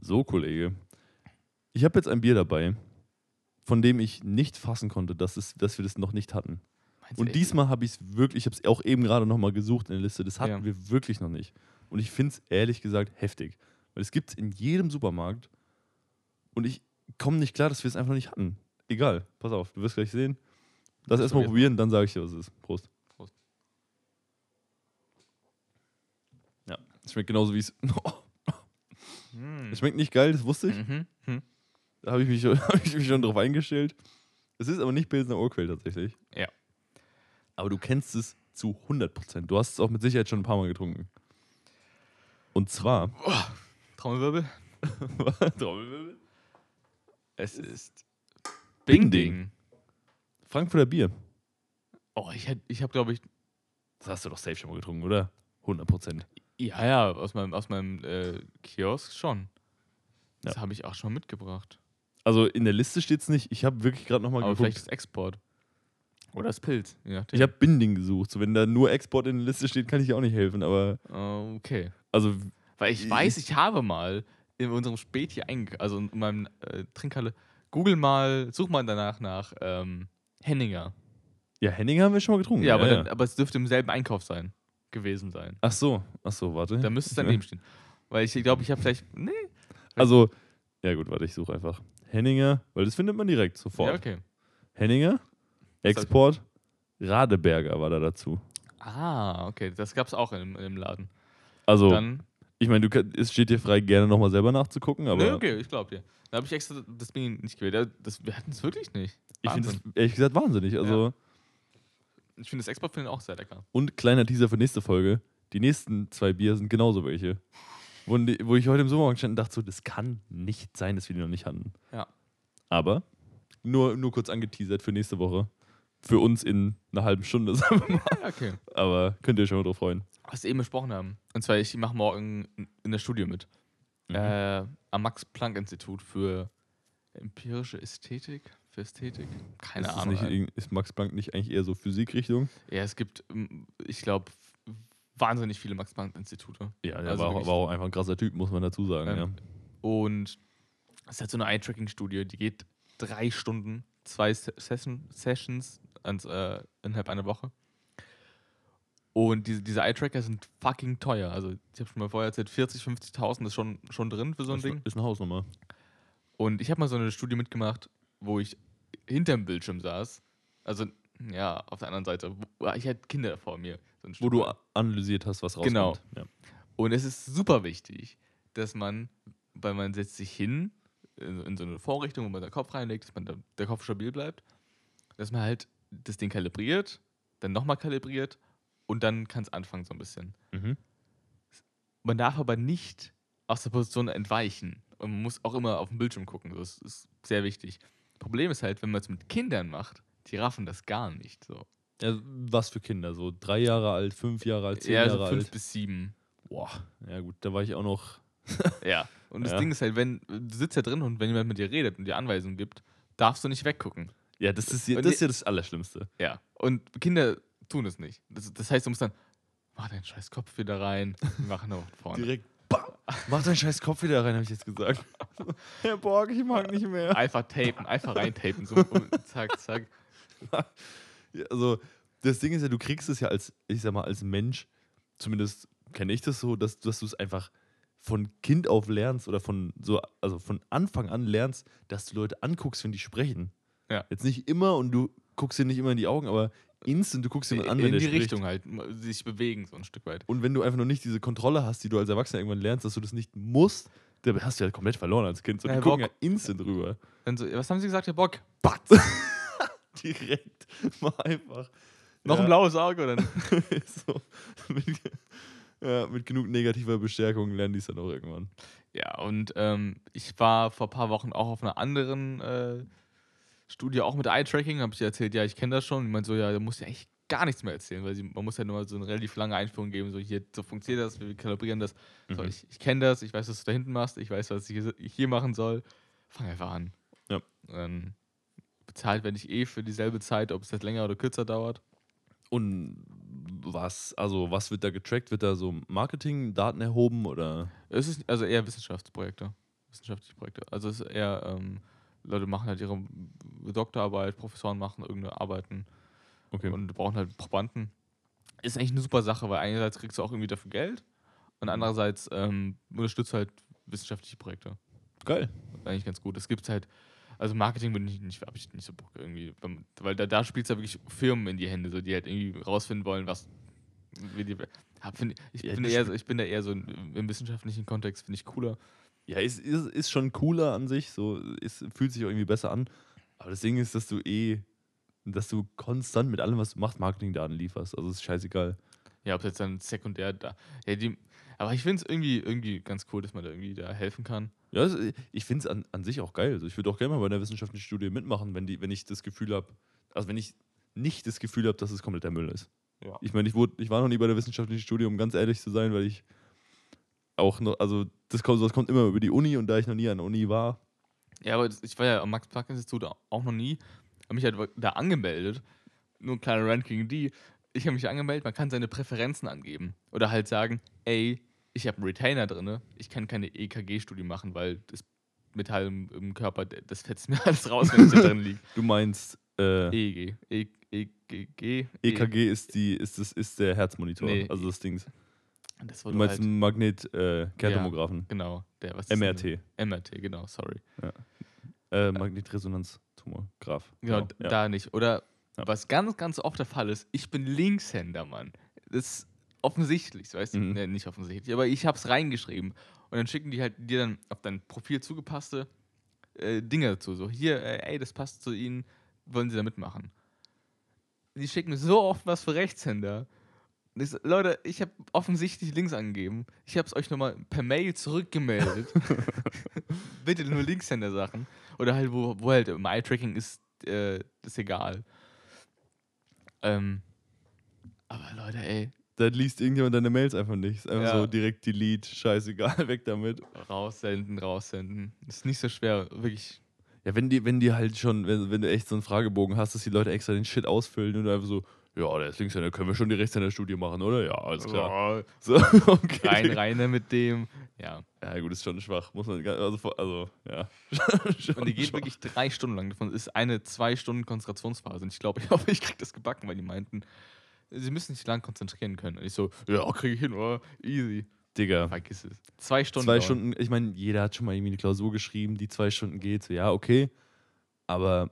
So, Kollege. Ich habe jetzt ein Bier dabei, von dem ich nicht fassen konnte, dass, es, dass wir das noch nicht hatten. Meinst Und diesmal habe ich es wirklich, ich habe es auch eben gerade nochmal gesucht in der Liste, das hatten Ja. wir wirklich noch nicht. Und ich finde es ehrlich gesagt heftig. Weil es gibt es in jedem Supermarkt und ich komme nicht klar, dass wir es einfach noch nicht hatten. Egal, pass auf, du wirst gleich sehen. Lass Das erstmal probieren. probieren, dann sage ich dir, was es ist. Prost. Prost. Ja, es schmeckt genauso wie es. [laughs] Hm. Es schmeckt nicht geil, das wusste ich. Mhm. Hm. Da habe ich, mich schon- [laughs] hab ich mich schon drauf eingestellt. Es ist aber nicht Pilsner Urquell tatsächlich. Ja. Aber du kennst es zu 100%. Du hast es auch mit Sicherheit schon ein paar Mal getrunken. Und zwar. Trommelwirbel. [laughs] Trommelwirbel? Es ist Bing Bing Ding. Ding. Frankfurter Bier. Oh, ich, hätt- ich habe, glaube ich, Das hast du doch safe schon mal getrunken, oder? 100%. ja, ja, aus meinem, aus meinem äh, Kiosk schon. Das Ja. habe ich auch schon mitgebracht. Also in der Liste steht es nicht. Ich habe wirklich gerade nochmal Aber vielleicht geguckt. das Export. Oder das Pilz. Ja, Ich habe Binding gesucht. So, wenn da nur Export in der Liste steht, kann ich dir auch nicht helfen. Aber, Okay. also, Weil ich weiß, ich habe mal in unserem Späti eingekauft, also in meinem äh, Trinkhalle, google mal, such mal danach nach ähm, Henninger. ja, Henning haben wir schon mal getrunken. Ja, aber, Dann, aber es dürfte im selben Einkauf sein, gewesen sein. Ach so, ach so, warte. Da müsste es daneben stehen. Weil ich glaube, ich habe vielleicht. Nee. Also, ja gut, warte, ich suche einfach. Henninger, weil das findet man direkt sofort. Ja, okay. Henninger, Export, Radeberger war da dazu. Ah, okay. Das gab es auch in, in dem Laden. Also, Dann. ich meine, du es steht dir frei, gerne nochmal selber nachzugucken, aber nee, okay, ich glaube dir. Da habe ich extra das Ding nicht gewählt. Ja, Das, wir hatten es wirklich nicht. ich finde es Wahnsinn. ehrlich gesagt wahnsinnig. Also, Ich finde das Export finde ich auch sehr lecker. und kleiner Teaser für nächste Folge. Die nächsten zwei Bier sind genauso welche. Wo, wo ich heute im Supermarkt stand und dachte so, das kann nicht sein, dass wir die noch nicht hatten. Ja. Aber nur, nur kurz angeteasert für nächste Woche. Für uns in einer halben Stunde, [laughs] sagen wir mal. Okay. Aber könnt ihr euch schon mal drauf freuen. Was wir eben besprochen haben. Und zwar, ich mache morgen in der Studie mit. Äh, am Max-Planck-Institut für empirische Ästhetik. Für Ästhetik? Keine ist, Ahnung. nicht, ist Max Planck nicht eigentlich eher so Physikrichtung? ja, es gibt, ich glaube, wahnsinnig viele Max-Planck-Institute. Ja, der Also war, war auch einfach ein krasser Typ, muss man dazu sagen. Ähm, Und es ist halt so eine Eye-Tracking-Studie, die geht drei Stunden, zwei Se- Session, Sessions ans, äh, innerhalb einer Woche. Und diese, diese Eye-Tracker sind fucking teuer. Also, ich habe schon mal vorher erzählt, 40, 50.000 ist schon, schon drin für so ein ist, Ding. ist eine Hausnummer. Und ich habe mal so eine Studie mitgemacht, wo ich hinterm Bildschirm saß. Also, ja, auf der anderen Seite. Ich hatte Kinder vor mir. So ein Wo du analysiert hast, was rauskommt. Genau. Ja. Und es ist super wichtig, dass man, weil man setzt sich hin in, in so eine Vorrichtung, wo man den Kopf reinlegt, dass man da, der Kopf stabil bleibt, dass man halt das Ding kalibriert, dann nochmal kalibriert und dann kann es anfangen so ein bisschen. Mhm. Man darf aber nicht aus der Position entweichen. Und man muss auch immer auf den Bildschirm gucken. Das ist sehr wichtig. Problem ist halt, wenn man es mit Kindern macht, die raffen das gar nicht. So. Ja, was für Kinder? So drei Jahre alt, fünf Jahre alt, zehn Ja, Jahre so fünf alt? bis sieben. Boah, ja gut, da war ich auch noch. [laughs] [laughs] Ja. Und das Ja. Ding ist halt, wenn du sitzt ja drin und wenn jemand mit dir redet und dir Anweisungen gibt, darfst du nicht weggucken. Ja, das ist, das ist ja das Allerschlimmste. Ja. Und Kinder tun es nicht. Das, das heißt, du musst dann, mach deinen scheiß Kopf wieder rein, mach nach vorne. Direkt, bam, mach deinen scheiß Kopf wieder rein, habe ich jetzt gesagt. [laughs] Herr Borg, ich mag nicht mehr. Einfach tapen, einfach reintapen. So, zack, zack. Ja, also, das Ding ist ja, du kriegst es ja als, ich sag mal, als Mensch, zumindest kenne ich das so, dass, dass du es einfach von Kind auf lernst oder von so, also von Anfang an lernst, dass du Leute anguckst, wenn die sprechen. Ja. Jetzt nicht immer und du guckst dir nicht immer in die Augen, aber instant, du guckst jemand an, wenn In die spricht. Richtung halt, sich bewegen so ein Stück weit. Und wenn du einfach noch nicht diese Kontrolle hast, die du als Erwachsener irgendwann lernst, dass du das nicht musst, dann hast du ja komplett verloren als Kind. So, die Ja, gucken ja instant rüber. So, was haben sie gesagt, Herr Bock? [laughs] [laughs] Direkt. Mal einfach. Noch Ja. ein blaues Auge oder [laughs] so, mit, ja, mit genug negativer Bestärkung lernen die es dann auch irgendwann. Ja, und ähm, ich war vor ein paar Wochen auch auf einer anderen äh, Studie, auch mit Eye-Tracking, habe ich erzählt, ja, ich kenne das schon. Ich meinte so, ja, da musst du ja eigentlich gar nichts mehr erzählen, weil sie, man muss ja nur mal so eine relativ lange Einführung geben, so hier, so funktioniert das, wir kalibrieren das. So, Mhm. ich ich kenne das, ich weiß, was du da hinten machst, ich weiß, was ich hier- ich hier machen soll. Fang einfach an. Ja. Ähm, bezahlt werde ich eh für dieselbe Zeit, ob es jetzt länger oder kürzer dauert. Und was, also was wird da getrackt? Wird da so Marketing, Daten erhoben oder? Es ist also eher Wissenschaftsprojekte. Wissenschaftliche Projekte. Also es ist eher, ähm, Leute machen halt ihre Doktorarbeit, Professoren machen irgendeine Arbeiten Okay. und brauchen halt Probanden. Ist eigentlich eine super Sache, weil einerseits kriegst du auch irgendwie dafür Geld und andererseits ähm, unterstützt halt wissenschaftliche Projekte. Geil. Eigentlich ganz gut. Es gibt halt, also Marketing bin ich nicht, habe ich nicht so Bock irgendwie, weil da, da spielt es ja wirklich Firmen in die Hände, so die halt irgendwie rausfinden wollen, was die, hab, find, ich, Ja, bin eher, so- ich bin da eher so im, im wissenschaftlichen Kontext, finde ich cooler. Ja, ist, ist, ist schon cooler an sich, so ist, fühlt sich auch irgendwie besser an. Aber das Ding ist, dass du eh, dass du konstant mit allem, was du machst, Marketingdaten lieferst. Also ist scheißegal. Ja, ob jetzt dann sekundär da. Ja, die, aber ich finde es irgendwie, irgendwie ganz cool, dass man da irgendwie da helfen kann. Ja, also ich finde es an, an sich auch geil. Also ich würde auch gerne mal bei einer wissenschaftlichen Studie mitmachen, wenn, die, wenn ich das Gefühl habe, also wenn ich nicht das Gefühl habe, dass es kompletter Müll ist. Ja. Ich meine, ich, wurde- ich war noch nie bei der wissenschaftlichen Studie, um ganz ehrlich zu sein, weil ich auch noch, also das kommt, das kommt immer über die Uni und da ich noch nie an der Uni war, Ja, aber ich war ja am Max-Planck-Institut auch noch nie. Habe mich halt da angemeldet. Nur ein kleiner Ranking die. Ich habe mich angemeldet, man kann seine Präferenzen angeben. Oder halt sagen, ey, ich habe einen Retainer drin, ich kann keine EKG-Studie machen, weil das Metall im, im Körper, das fetzt mir [laughs] alles raus, wenn es da drin liegt. [laughs] du meinst, äh, EEG. E EKG. EKG ist, die, ist, das, ist der Herzmonitor, Nee, also das Ding. Das Du meinst halt, einen Magnet-Kerntomographen. genau. Der, was MRT. MRT, genau, sorry. Äh, Magnetresonanztomograph. Genau, ja. da nicht. Oder Ja. was ganz, ganz oft der Fall ist, ich bin Linkshänder, Mann. Das ist offensichtlich, weißt du? Mhm. Nee, nicht offensichtlich, aber ich hab's reingeschrieben. Und dann schicken die halt dir dann auf dein Profil zugepasste äh, Dinge dazu. So, hier, äh, ey, das passt zu ihnen, wollen sie da mitmachen? Die schicken mir so oft was für Rechtshänder. Ich so, Leute, ich habe offensichtlich links angegeben. Ich habe es euch nochmal per Mail zurückgemeldet. [laughs] [laughs] Bitte nur Linkshänder-Sachen. Oder halt, wo, wo halt im Eye-Tracking ist, äh, ist egal. Ähm, aber Leute, ey, Da liest irgendjemand deine Mails einfach nicht. Ist einfach Ja. so direkt delete, scheißegal, [laughs] weg damit. raussenden, raussenden. Ist nicht so schwer, wirklich. Ja, wenn die, wenn die halt schon, wenn, wenn du echt so einen Fragebogen hast, dass die Leute extra den Shit ausfüllen und einfach so, ja, der ist Linkshänder, können wir schon die Rechtshänder-Studie machen, oder? Ja, alles klar. [laughs] So, okay. Rein, rein mit dem. Ja. Ja, gut, ist schon schwach. Muss man, also, also ja. [laughs] Und die geht schwach. wirklich drei Stunden lang. Davon ist eine zwei Stunden Konzentrationsphase. Und ich glaube, ich hoffe, ich krieg das gebacken, weil die meinten, sie müssen sich lang konzentrieren können. Und ich so, ja, kriege ich hin, oder? Easy. Digga. Vergiss es. Zwei Stunden. Zwei dauern. Stunden, ich meine, jeder hat schon mal irgendwie eine Klausur geschrieben, die zwei Stunden geht. So, ja, okay. Aber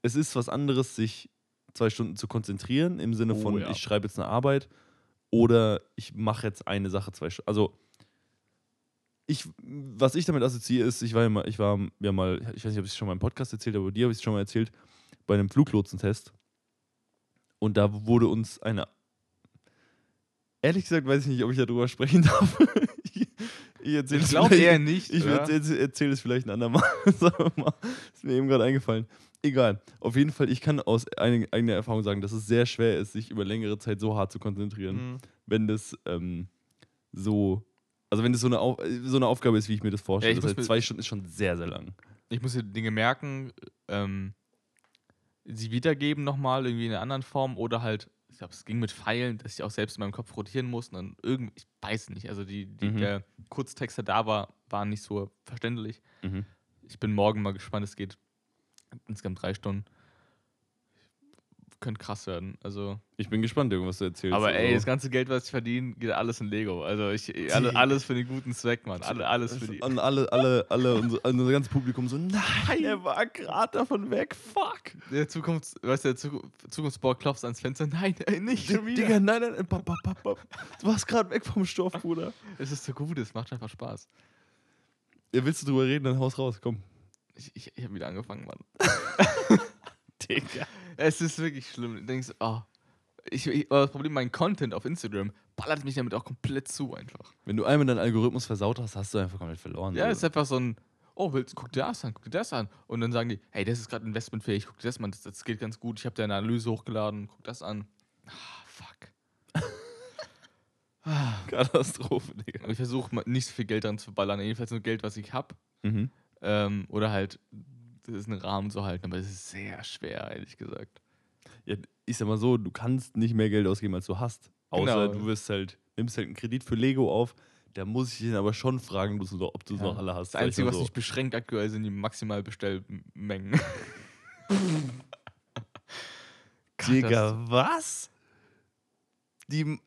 es ist was anderes, sich zwei Stunden zu konzentrieren, im Sinne Oh, von, ja. ich schreibe jetzt eine Arbeit oder ich mache jetzt eine Sache zwei Stunden. Also, ich, was ich damit assoziiere, ist, ich war ja mal, ich war ja mal, ich weiß nicht, ob ich es schon mal im Podcast erzählt habe, aber dir habe ich es schon mal erzählt, bei einem Fluglotsentest. Und da wurde uns eine. Ehrlich gesagt weiß ich nicht, ob ich darüber sprechen [laughs] darf. ich ich erzähle Ich es glaube vielleicht- eher nicht. ich erzähle erzähl es vielleicht ein andermal. [laughs] Ist mir eben gerade eingefallen. Egal. Auf jeden Fall, ich kann aus eigen- eigener Erfahrung sagen, dass es sehr schwer ist, sich über längere Zeit so hart zu konzentrieren, Mhm. wenn das ähm, so. Also wenn das so eine, so eine Aufgabe ist, wie ich mir das vorstelle. Ja, das heißt, mir- zwei Stunden ist schon sehr, sehr lang. Ich muss dir Dinge merken, ähm, sie wiedergeben nochmal irgendwie in einer anderen Form oder halt, ich glaube, es ging mit Pfeilen, dass ich auch selbst in meinem Kopf rotieren muss und dann irgendwie, ich weiß nicht, also die, die, Mhm. der Kurztext, der da war, war nicht so verständlich. Mhm. Ich bin morgen mal gespannt, es geht insgesamt drei Stunden. Könnte krass werden, also. Ich bin gespannt, irgendwas du erzählst. Aber ey, das also, ganze Geld, was ich verdiene, geht alles in Lego. Also ich, alle, alles für den guten Zweck, Mann. Alle, alles für die. Und alle, alle, alle, unser, unser ganzes Publikum so, nein, er war gerade davon weg, fuck. Der Zukunfts, weißt du, der Zuku- Zukunftsboard klopft ans Fenster. Nein, ey, nicht schon wieder. Digga, nein, nein, nein, pap, pap, pap, pap. du warst gerade weg vom Stoff, Bruder. Es ist so gut, es macht einfach Spaß. Ja, willst du drüber reden, dann haus raus, komm. Ich, ich, ich habe wieder angefangen, Mann. [laughs] Digga. Es ist wirklich schlimm. Du denkst, oh, Ich, ich, das Problem, mein Content auf Instagram ballert mich damit auch komplett zu einfach. Wenn du einmal deinen Algorithmus versaut hast, hast du einfach komplett verloren. Ja, so. es ist einfach so ein, oh, willst, guck dir das an, guck dir das an. Und dann sagen die, hey, das ist gerade investmentfähig, guck dir das mal an, das, das geht ganz gut. Ich habe deine Analyse hochgeladen, guck das an. Ah, fuck. [laughs] Katastrophe, Digga. Ich versuche nicht so viel Geld dran zu verballern, jedenfalls nur Geld, was ich habe. Mhm. Ähm, oder halt, das ist einen Rahmen zu halten, aber es ist sehr schwer, ehrlich gesagt. Ja, ich sag mal so, du kannst nicht mehr Geld ausgeben, als du hast. Außer Genau. du wirst halt, nimmst halt einen Kredit für Lego auf. Da muss ich ihn aber schon fragen, ob du ob du Ja. noch alle hast. Das Einzige, was so. nicht beschränkt aktuell sind die maximal Bestellmengen. [laughs] Digga, was? Die.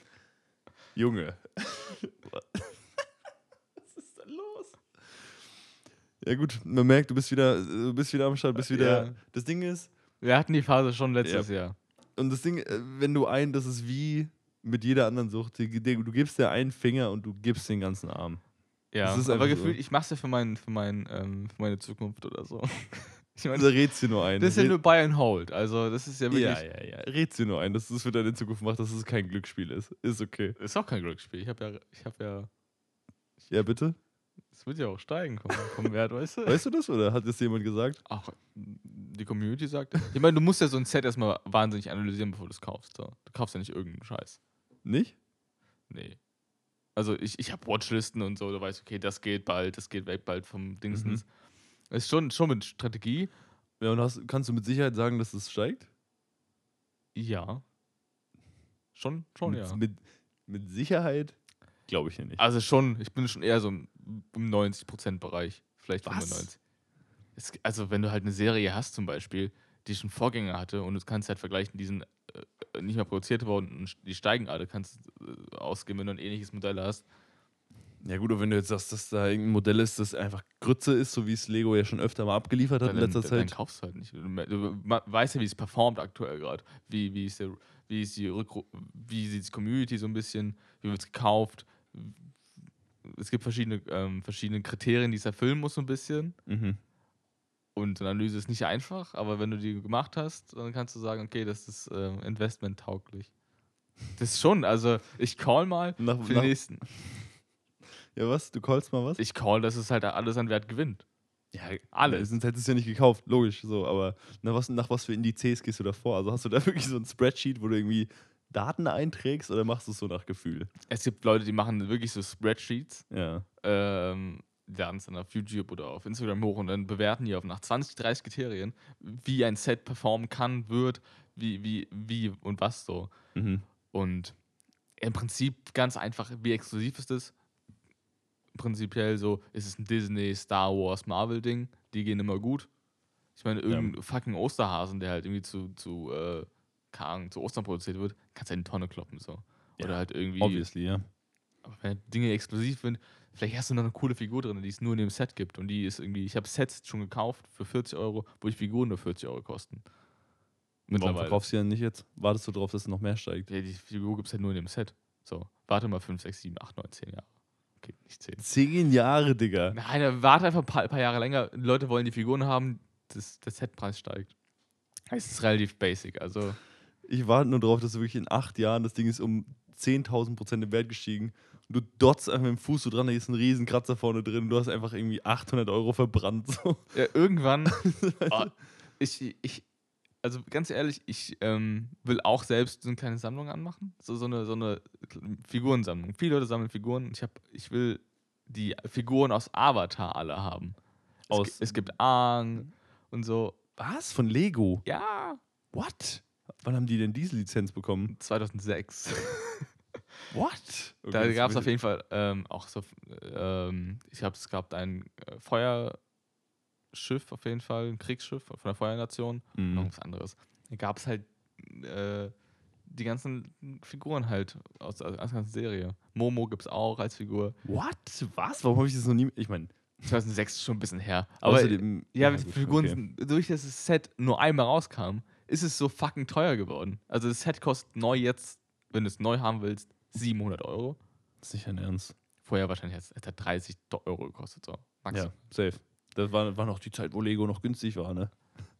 [laughs] Junge. [laughs] was ist da los? Ja, gut, man merkt, du bist wieder, du bist wieder am Start, bist wieder. Ja. Das Ding ist, Wir hatten die Phase schon letztes Jahr. und das Ding, äh, wenn du ein, das ist wie mit jeder anderen Sucht, du gibst dir einen Finger und du gibst den ganzen Arm. Ja, Das ist aber einfach gefühlt, so. ich mach's ja für, mein, für, mein, ähm, für meine Zukunft oder so. [laughs] Ich meine, Also redst dir nur ein. das ist ja nur Buy and Hold. Also, das ist ja wirklich. ja, ja, ja. Redst dir nur ein, dass du es für deine Zukunft machst, dass es kein Glücksspiel ist. Ist okay. Ist auch kein Glücksspiel. Ich habe ja, ich habe ja, Ja, bitte? Es wird ja auch steigen vom, vom Wert, weißt du? Weißt du das oder hat das jemand gesagt? Ach, die Community sagt. Ich meine, du musst ja so ein Set erstmal wahnsinnig analysieren, bevor du es kaufst. So. Du kaufst ja nicht irgendeinen Scheiß. Nicht? Nee. Also ich, ich habe Watchlisten und so, du weißt, okay, das geht bald, das geht weg bald vom Dingsens. Ist schon, schon mit Strategie. Ja, und hast, kannst du mit Sicherheit sagen, dass es steigt? Ja. Schon, schon, mit, ja. mit, mit Sicherheit? Glaube ich ja nicht. Also schon, ich bin schon eher so im, im 90%-Bereich. Vielleicht Was? 95. Es, also wenn du halt eine Serie hast zum Beispiel, die schon Vorgänger hatte und du kannst halt vergleichen, die sind äh, nicht mehr produziert worden und die steigen alle, kannst äh, ausgeben, wenn du ein ähnliches Modell hast. Ja, gut, aber wenn du jetzt sagst, dass da irgendein Modell ist, das einfach Grütze ist, so wie es Lego ja schon öfter mal abgeliefert hat in letzter dann, dann Zeit. kaufst du halt nicht. Du, du weißt ja, wie es performt aktuell gerade. Wie, wie, ist der, wie, ist die Rückru wie sieht die Community so ein bisschen, wie wird es gekauft. Es gibt verschiedene, ähm, verschiedene Kriterien, die es erfüllen muss, so ein bisschen. Mhm. Und eine Analyse ist nicht einfach, aber wenn du die gemacht hast, dann kannst du sagen, okay, das ist ähm, investmenttauglich. Das ist schon, also ich call mal Nach, für den nächsten. ja, was? Du callst mal was? Ich call, dass es halt alles an Wert gewinnt. Ja, Alles. Sonst hättest du es ja nicht gekauft, logisch, so. Aber nach was, nach was für Indizes gehst du da vor? Also hast du da [laughs] wirklich so ein Spreadsheet, wo du irgendwie Daten einträgst oder machst du es so nach Gefühl? Es gibt Leute, die machen wirklich so Spreadsheets, Ja. ähm, laden es dann auf YouTube oder auf Instagram hoch und dann bewerten die auf nach 20, 30 Kriterien, wie ein Set performen kann, wird, wie, wie, wie und was so. Mhm. Und im Prinzip ganz einfach, wie exklusiv ist es? Prinzipiell so, ist es ein Disney, Star Wars, Marvel-Ding, die gehen immer gut. Ich meine, irgendein fucking Osterhasen, der halt irgendwie zu, zu, äh, keine Ahnung, zu Ostern produziert wird, kannst du in die Tonne kloppen so. Oder Ja, halt irgendwie. Obviously, ja. Aber wenn Dinge exklusiv sind, vielleicht hast du noch eine coole Figur drin, die es nur in dem Set gibt. Und die ist irgendwie, ich habe Sets schon gekauft für 40 Euro, wo die Figuren nur 40 Euro kosten. Warum verkaufst du ja nicht jetzt? Wartest du darauf, dass es noch mehr steigt? Ja, die Figur gibt es halt nur in dem Set. So, warte mal 5, 6, 7, 8, 9, 10 Jahre. Okay, nicht 10. Zehn Jahre, Digga. Nein, warte einfach ein paar, paar Jahre länger. Leute wollen die Figuren haben, das, der Setpreis steigt. Es ist relativ basic. Also, Ich warte nur darauf, dass du wirklich in acht Jahren, das Ding ist um 10.000 Prozent im Wert gestiegen. Und du dotzt einfach mit dem Fuß so dran, da ist ein riesen Kratzer vorne drin und du hast einfach irgendwie 800 Euro verbrannt. So. ja, irgendwann. [laughs] oh, ich, ich, also ganz ehrlich, ich ähm, will auch selbst so eine kleine Sammlung anmachen. So, so, eine, so eine Figurensammlung. Viele Leute sammeln Figuren. Ich, hab, ich will die Figuren aus Avatar alle haben. Aus- es, es gibt Aang und so. Was? Von Lego? Ja, What? Wann haben die denn diese Lizenz bekommen? 2006. [laughs] What? Da gab es auf jeden Fall ähm, auch so, ähm, ich glaube, es gab ein äh, Feuerschiff auf jeden Fall, ein Kriegsschiff von der Feuernation, Mhm. noch was anderes. Da gab es halt äh, die ganzen Figuren halt aus, aus der ganzen Serie. Momo gibt es auch als Figur. What? Was? Warum habe ich das noch nie. Ich meine, 2006 ist schon ein bisschen her. Aber außerdem. ja, gut, Figuren okay. durch das Set nur einmal rauskam, ist es so fucking teuer geworden. Also das Set kostet neu jetzt, wenn du es neu haben willst, 700 Euro. Nicht dein Ernst. Vorher wahrscheinlich hätte es 30 Do- Euro gekostet. So. Max. Ja, safe. Das war, war noch die Zeit, wo Lego noch günstig war, ne?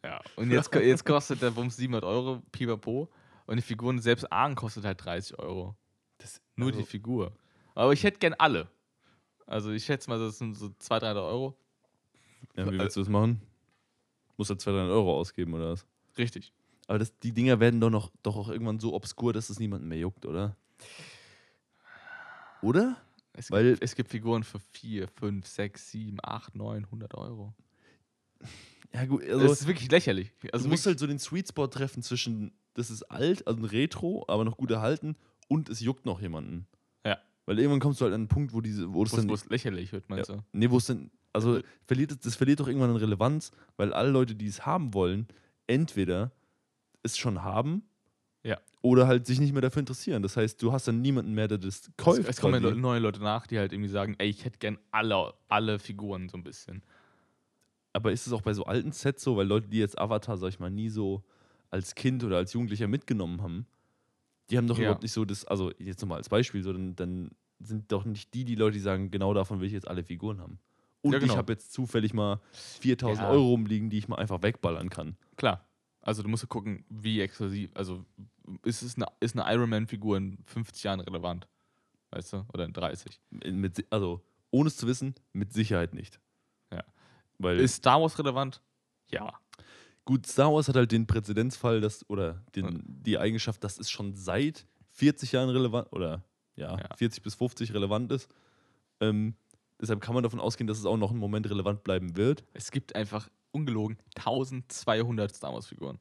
ja. Und jetzt, jetzt kostet der Bums 700 Euro, pipapo. Und die Figuren selbst Argen kostet halt 30 Euro. Das, Nur also, die Figur. Aber ich hätte gern alle. Also ich schätze mal, das sind so 200, 300 Euro. ja, wie willst du das machen? Musst du 200 Euro ausgeben oder was? Richtig. Aber das, die Dinger werden doch noch doch auch irgendwann so obskur, dass es niemanden mehr juckt, oder? Oder? Es, Weil- gibt, es gibt Figuren für 4, 5, 6, 7, 8, 9, 100 Euro. Ja, gut, Also, das ist wirklich lächerlich. Also du musst halt so den Sweet Spot treffen zwischen, das ist alt, also ein Retro, aber noch gut erhalten und es juckt noch jemanden. Ja. Weil irgendwann kommst du halt an einen Punkt, wo diese, wo dann wo es lächerlich wird, meinst du? Nee, wo es denn, also verliert, das verliert doch irgendwann an Relevanz, weil alle Leute, die es haben wollen, entweder es schon haben Ja. oder halt sich nicht mehr dafür interessieren. Das heißt, du hast dann niemanden mehr, der das kauft. Es, es kommen ja neue Leute nach, die halt irgendwie sagen, ey, ich hätte gern alle, alle Figuren so ein bisschen. Aber ist es auch bei so alten Sets so, weil Leute, die jetzt Avatar, sag ich mal, nie so als Kind oder als Jugendlicher mitgenommen haben, die haben doch Ja. überhaupt nicht so das, also jetzt nochmal als Beispiel, so, dann, dann sind doch nicht die, die Leute, die sagen, genau davon will ich jetzt alle Figuren haben. Und Ja, genau. ich habe jetzt zufällig mal 4000 Ja. Euro rumliegen, die ich mal einfach wegballern kann. Klar. Also du musst ja gucken, wie exklusiv, also ist es eine, ist eine Iron Man-Figur in 50 Jahren relevant? Weißt du? Oder in 30. In- Mit, also, ohne es zu wissen, mit Sicherheit nicht. Ja. Weil, Ist Star Wars relevant? Ja. gut, Star Wars hat halt den Präzedenzfall, dass, oder den, Ja. die Eigenschaft, dass es schon seit 40 Jahren relevant, oder ja, Ja. 40 bis 50 relevant ist. Ähm, deshalb kann man davon ausgehen, dass es auch noch einen Moment relevant bleiben wird. Es gibt einfach ungelogen 1200 Star Wars-Figuren.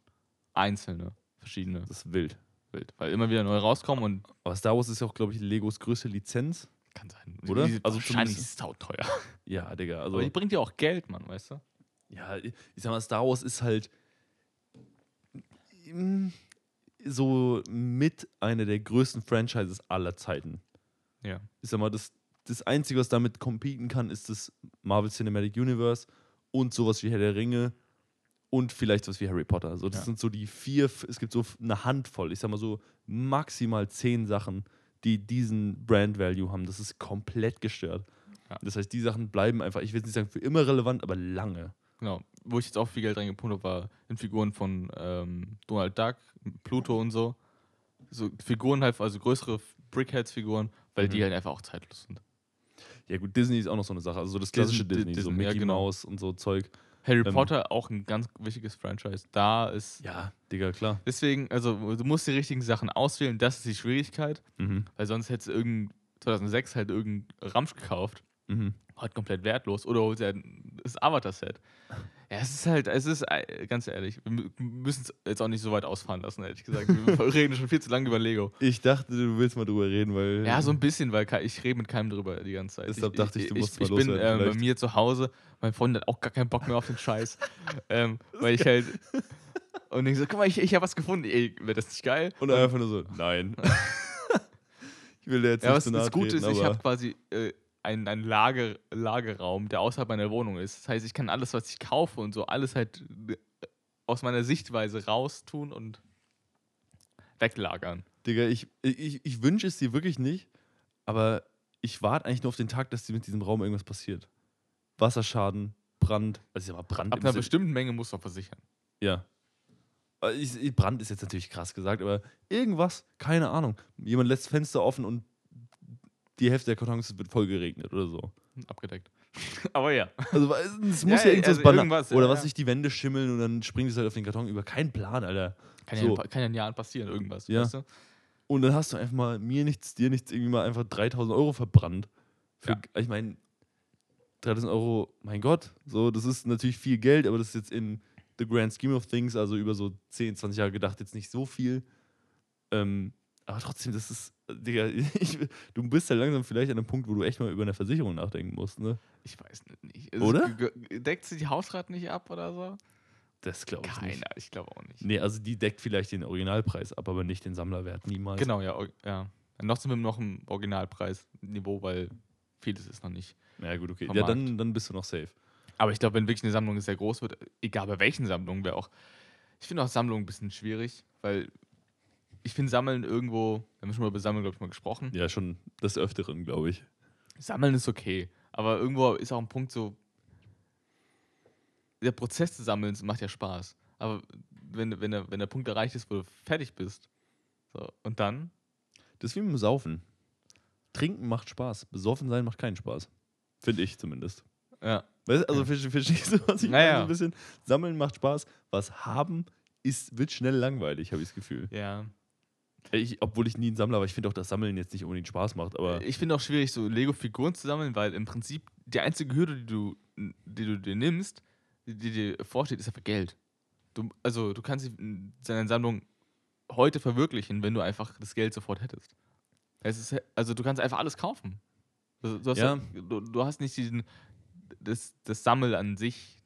Einzelne, verschiedene. Das ist wild. Wild. Weil immer wieder neu rauskommen und Aber Star Wars ist ja auch, glaube ich, Legos größte Lizenz. kann sein. Oder? Die, Also wahrscheinlich ist es sauteuer. [laughs] Ja, Digga. Also, Aber die bringt ja auch Geld, Mann, weißt du? ja, ich sag mal, Star Wars ist halt mm, so mit einer der größten Franchises aller Zeiten. Ja. Ich sag mal, das, das Einzige, was damit competen kann, ist das Marvel Cinematic Universe und sowas wie Herr der Ringe und vielleicht sowas wie Harry Potter. So, das Ja. sind so die vier, es gibt so eine Handvoll, ich sag mal so maximal zehn Sachen, die diesen Brand Value haben. Das ist komplett gestört. Ja. Das heißt, die Sachen bleiben einfach, ich will nicht sagen für immer relevant, aber lange. Genau. Wo ich jetzt auch viel Geld reingepumpt habe, war in Figuren von ähm, Donald Duck, Pluto und so. So Figuren halt, also größere Brickheads-Figuren, weil die Mhm. halt einfach auch zeitlos sind. Ja, gut, Disney ist auch noch so eine Sache. Also so das klassische Disney- Disney, so Disney, ja, Mickey genau. Mouse und so Zeug. Harry Ähm, Potter auch ein ganz wichtiges Franchise. Da ist. Ja, Digga, klar. Deswegen, also du musst die richtigen Sachen auswählen, das ist die Schwierigkeit, Mhm. weil sonst hättest du irgendein 2006 halt irgendein Ramsch gekauft, Mhm. halt komplett wertlos, oder holst dir ein- das Avatar-Set. Ja, es ist halt, es ist, äh, ganz ehrlich, wir mü- müssen es jetzt auch nicht so weit ausfahren lassen, ehrlich gesagt. Wir [laughs] reden schon viel zu lange über Lego. Ich dachte, du willst mal drüber reden, weil. Ja, so ein bisschen, weil ich rede mit keinem drüber die ganze Zeit. Deshalb dachte ich, du musst ich, mal ich bin äh, bei mir zu Hause, mein Freund hat auch gar keinen Bock mehr auf den Scheiß. [laughs] ähm, weil ich halt. Und ich so, guck mal, ich, ich habe was gefunden. Ey, wäre das nicht geil? Und einfach nur so, nein. [laughs] ich will dir jetzt Ja, nicht was nahe das Gute ist, ich habe quasi äh, einen, einen Lager, Lagerraum, der außerhalb meiner Wohnung ist. Das heißt, ich kann alles, was ich kaufe und so, alles halt äh, aus meiner Sichtweise raustun und weglagern. Digga, ich, ich, ich wünsche es dir wirklich nicht, aber ich warte eigentlich nur auf den Tag, dass dir mit diesem Raum irgendwas passiert. Wasserschaden, Brand. Also mal, Brand. Ab einer bestimmten Menge du auch versichern. Ja. Äh, Brand ist jetzt natürlich krass gesagt, aber irgendwas, keine Ahnung. Jemand lässt Fenster offen und die Hälfte der Kartons wird voll geregnet oder so. Abgedeckt. [laughs] Aber ja. Also es muss ja, ja, irgendwas also Banal- Oder ja, was sich die Wände schimmeln und dann springt es halt auf den Karton über. Kein Plan, Alter. Kann, So. ja, kann ja in Jahren passieren, irgendwas. Ja. Weißt du? Und dann hast du einfach mal mir nichts, dir nichts, irgendwie mal einfach 3000 Euro verbrannt. Für, Ja. Ich meine, 3000 Euro, mein Gott, so, das ist natürlich viel Geld, aber das ist jetzt in the grand scheme of things, also über so 10, 20 Jahre gedacht, jetzt nicht so viel. Ähm, aber trotzdem, das ist, Digga, [laughs] ich, du bist ja langsam vielleicht an einem Punkt, wo du echt mal über eine Versicherung nachdenken musst, ne? Ich weiß nicht. Ist Oder? es Deckt sie die Hausrat nicht ab oder so? Das glaube ich nicht. Keiner, ich glaube auch nicht. Nee, also die deckt vielleicht den Originalpreis ab, aber nicht den Sammlerwert, niemals. Genau, ja. ja. Noch sind wir noch im Originalpreisniveau, weil vieles ist noch nicht. Ja, gut, okay. Ja, dann, dann bist du noch safe. Aber ich glaube, wenn wirklich eine Sammlung sehr groß wird, egal bei welchen Sammlungen, wäre auch. Ich finde auch Sammlungen ein bisschen schwierig, weil ich finde Sammeln irgendwo, wir haben schon mal über Sammeln, glaube ich, mal gesprochen. Ja, schon des Öfteren, glaube ich. Sammeln ist okay, aber irgendwo ist auch ein Punkt so, der Prozess des Sammelns macht ja Spaß. Aber wenn, wenn, der, wenn der Punkt erreicht ist, wo du fertig bist, So, und dann? Das ist wie mit dem Saufen. Trinken macht Spaß. Besoffen sein macht keinen Spaß. Finde ich zumindest. Ja. Weißt, also verste- verstehst du, was ich Naja. meine? So ein bisschen sammeln macht Spaß. Was haben ist, wird schnell langweilig, habe ich das Gefühl. Ja. Ich, obwohl ich nie ein Sammler war, ich finde auch, dass Sammeln jetzt nicht unbedingt Spaß macht. Aber ich finde auch schwierig, so Lego-Figuren zu sammeln, weil im Prinzip die einzige Hürde, die du, die du dir nimmst, die, dir vorsteht, ist einfach Geld. Du, also du kannst deine Sammlung heute verwirklichen, wenn du einfach das Geld sofort hättest. Es ist, also du kannst einfach alles kaufen. Du, du, hast, Ja. du, du hast nicht diesen, das, das Sammel an sich.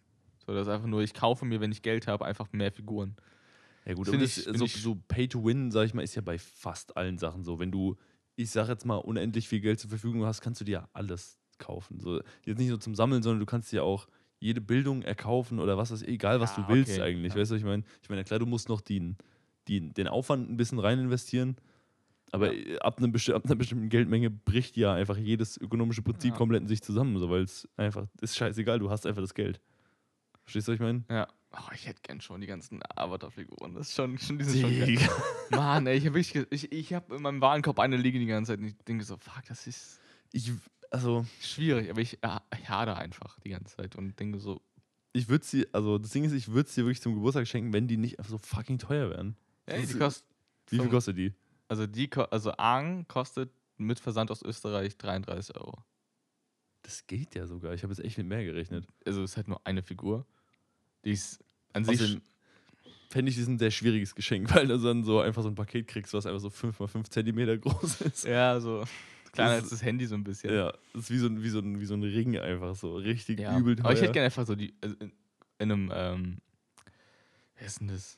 So, das ist einfach nur, ich kaufe mir, wenn ich Geld habe, einfach mehr Figuren. Ja gut, Das aber find das, ich- find so, ich- so Pay to Win, sag ich mal, ist ja bei fast allen Sachen so. Wenn du, ich sag jetzt mal, unendlich viel Geld zur Verfügung hast, kannst du dir ja alles kaufen. So, jetzt nicht nur zum Sammeln, sondern du kannst dir auch jede Bildung erkaufen oder was ist, egal was Ja, du willst okay, eigentlich. ja. Weißt du, was ich meine? Ich meine, klar, du musst noch den, den, den Aufwand ein bisschen rein investieren. Aber Ja. ab, einem ab einer bestimmten Geldmenge bricht ja einfach jedes ökonomische Prinzip komplett in sich zusammen, so, weil es einfach, ist scheißegal, du hast einfach das Geld. Verstehst du, was ich meine? Ja. Oh, ich hätte gern schon die ganzen Avatar-Figuren. Das ist schon, schon dieses schon geil. Mann, ey, ich habe ich, ich, hab in meinem Warenkorb eine liegen die ganze Zeit und ich denke so, fuck, das ist Ich, also, schwierig, aber ich, ja, ich hader einfach die ganze Zeit und denke so, ich würde sie, also das Ding ist, ich würde sie wirklich zum Geburtstag schenken, wenn die nicht so fucking teuer wären. ey, die kostet, Wie viel kostet die? also die, also Aang kostet mit Versand aus Österreich 33 Euro. Das geht ja sogar. Ich habe jetzt echt mit mehr gerechnet. Also es ist halt nur eine Figur. Die ist an sich, fände ich, das ein sehr schwieriges Geschenk, [laughs] weil du dann so einfach so ein Paket kriegst, was einfach so 5 mal 5 Zentimeter groß ist. ja, so kleiner als das Handy so ein bisschen. Ja, das ist wie so ein, wie so ein, wie so ein Ring einfach so. Richtig Ja. übel teuer. Aber ich hätte gerne einfach so die, also in, in einem, ähm, wer ist denn das?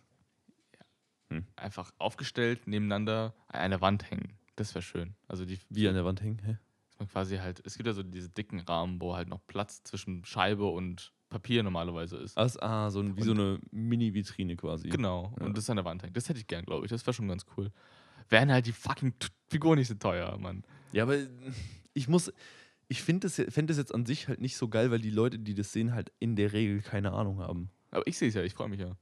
Ja. Hm. Einfach aufgestellt, nebeneinander an einer Wand hängen. Das wäre schön. Also die, wie an der Wand hängen. Hä? dass man quasi halt, es gibt ja so diese dicken Rahmen, wo halt noch Platz zwischen Scheibe und Papier normalerweise ist. Ah, ah so ein, wie so eine Mini-Vitrine quasi. Genau. Ja. Und das an der Wand hängt. Das hätte ich gern, glaube ich. Das wäre schon ganz cool. Wären halt die fucking Figuren nicht so teuer, Mann. Ja, aber ich muss. Ich finde das, fänd das jetzt an sich halt nicht so geil, weil die Leute, die das sehen, halt in der Regel keine Ahnung haben. Aber ich sehe es ja, ich freue mich ja.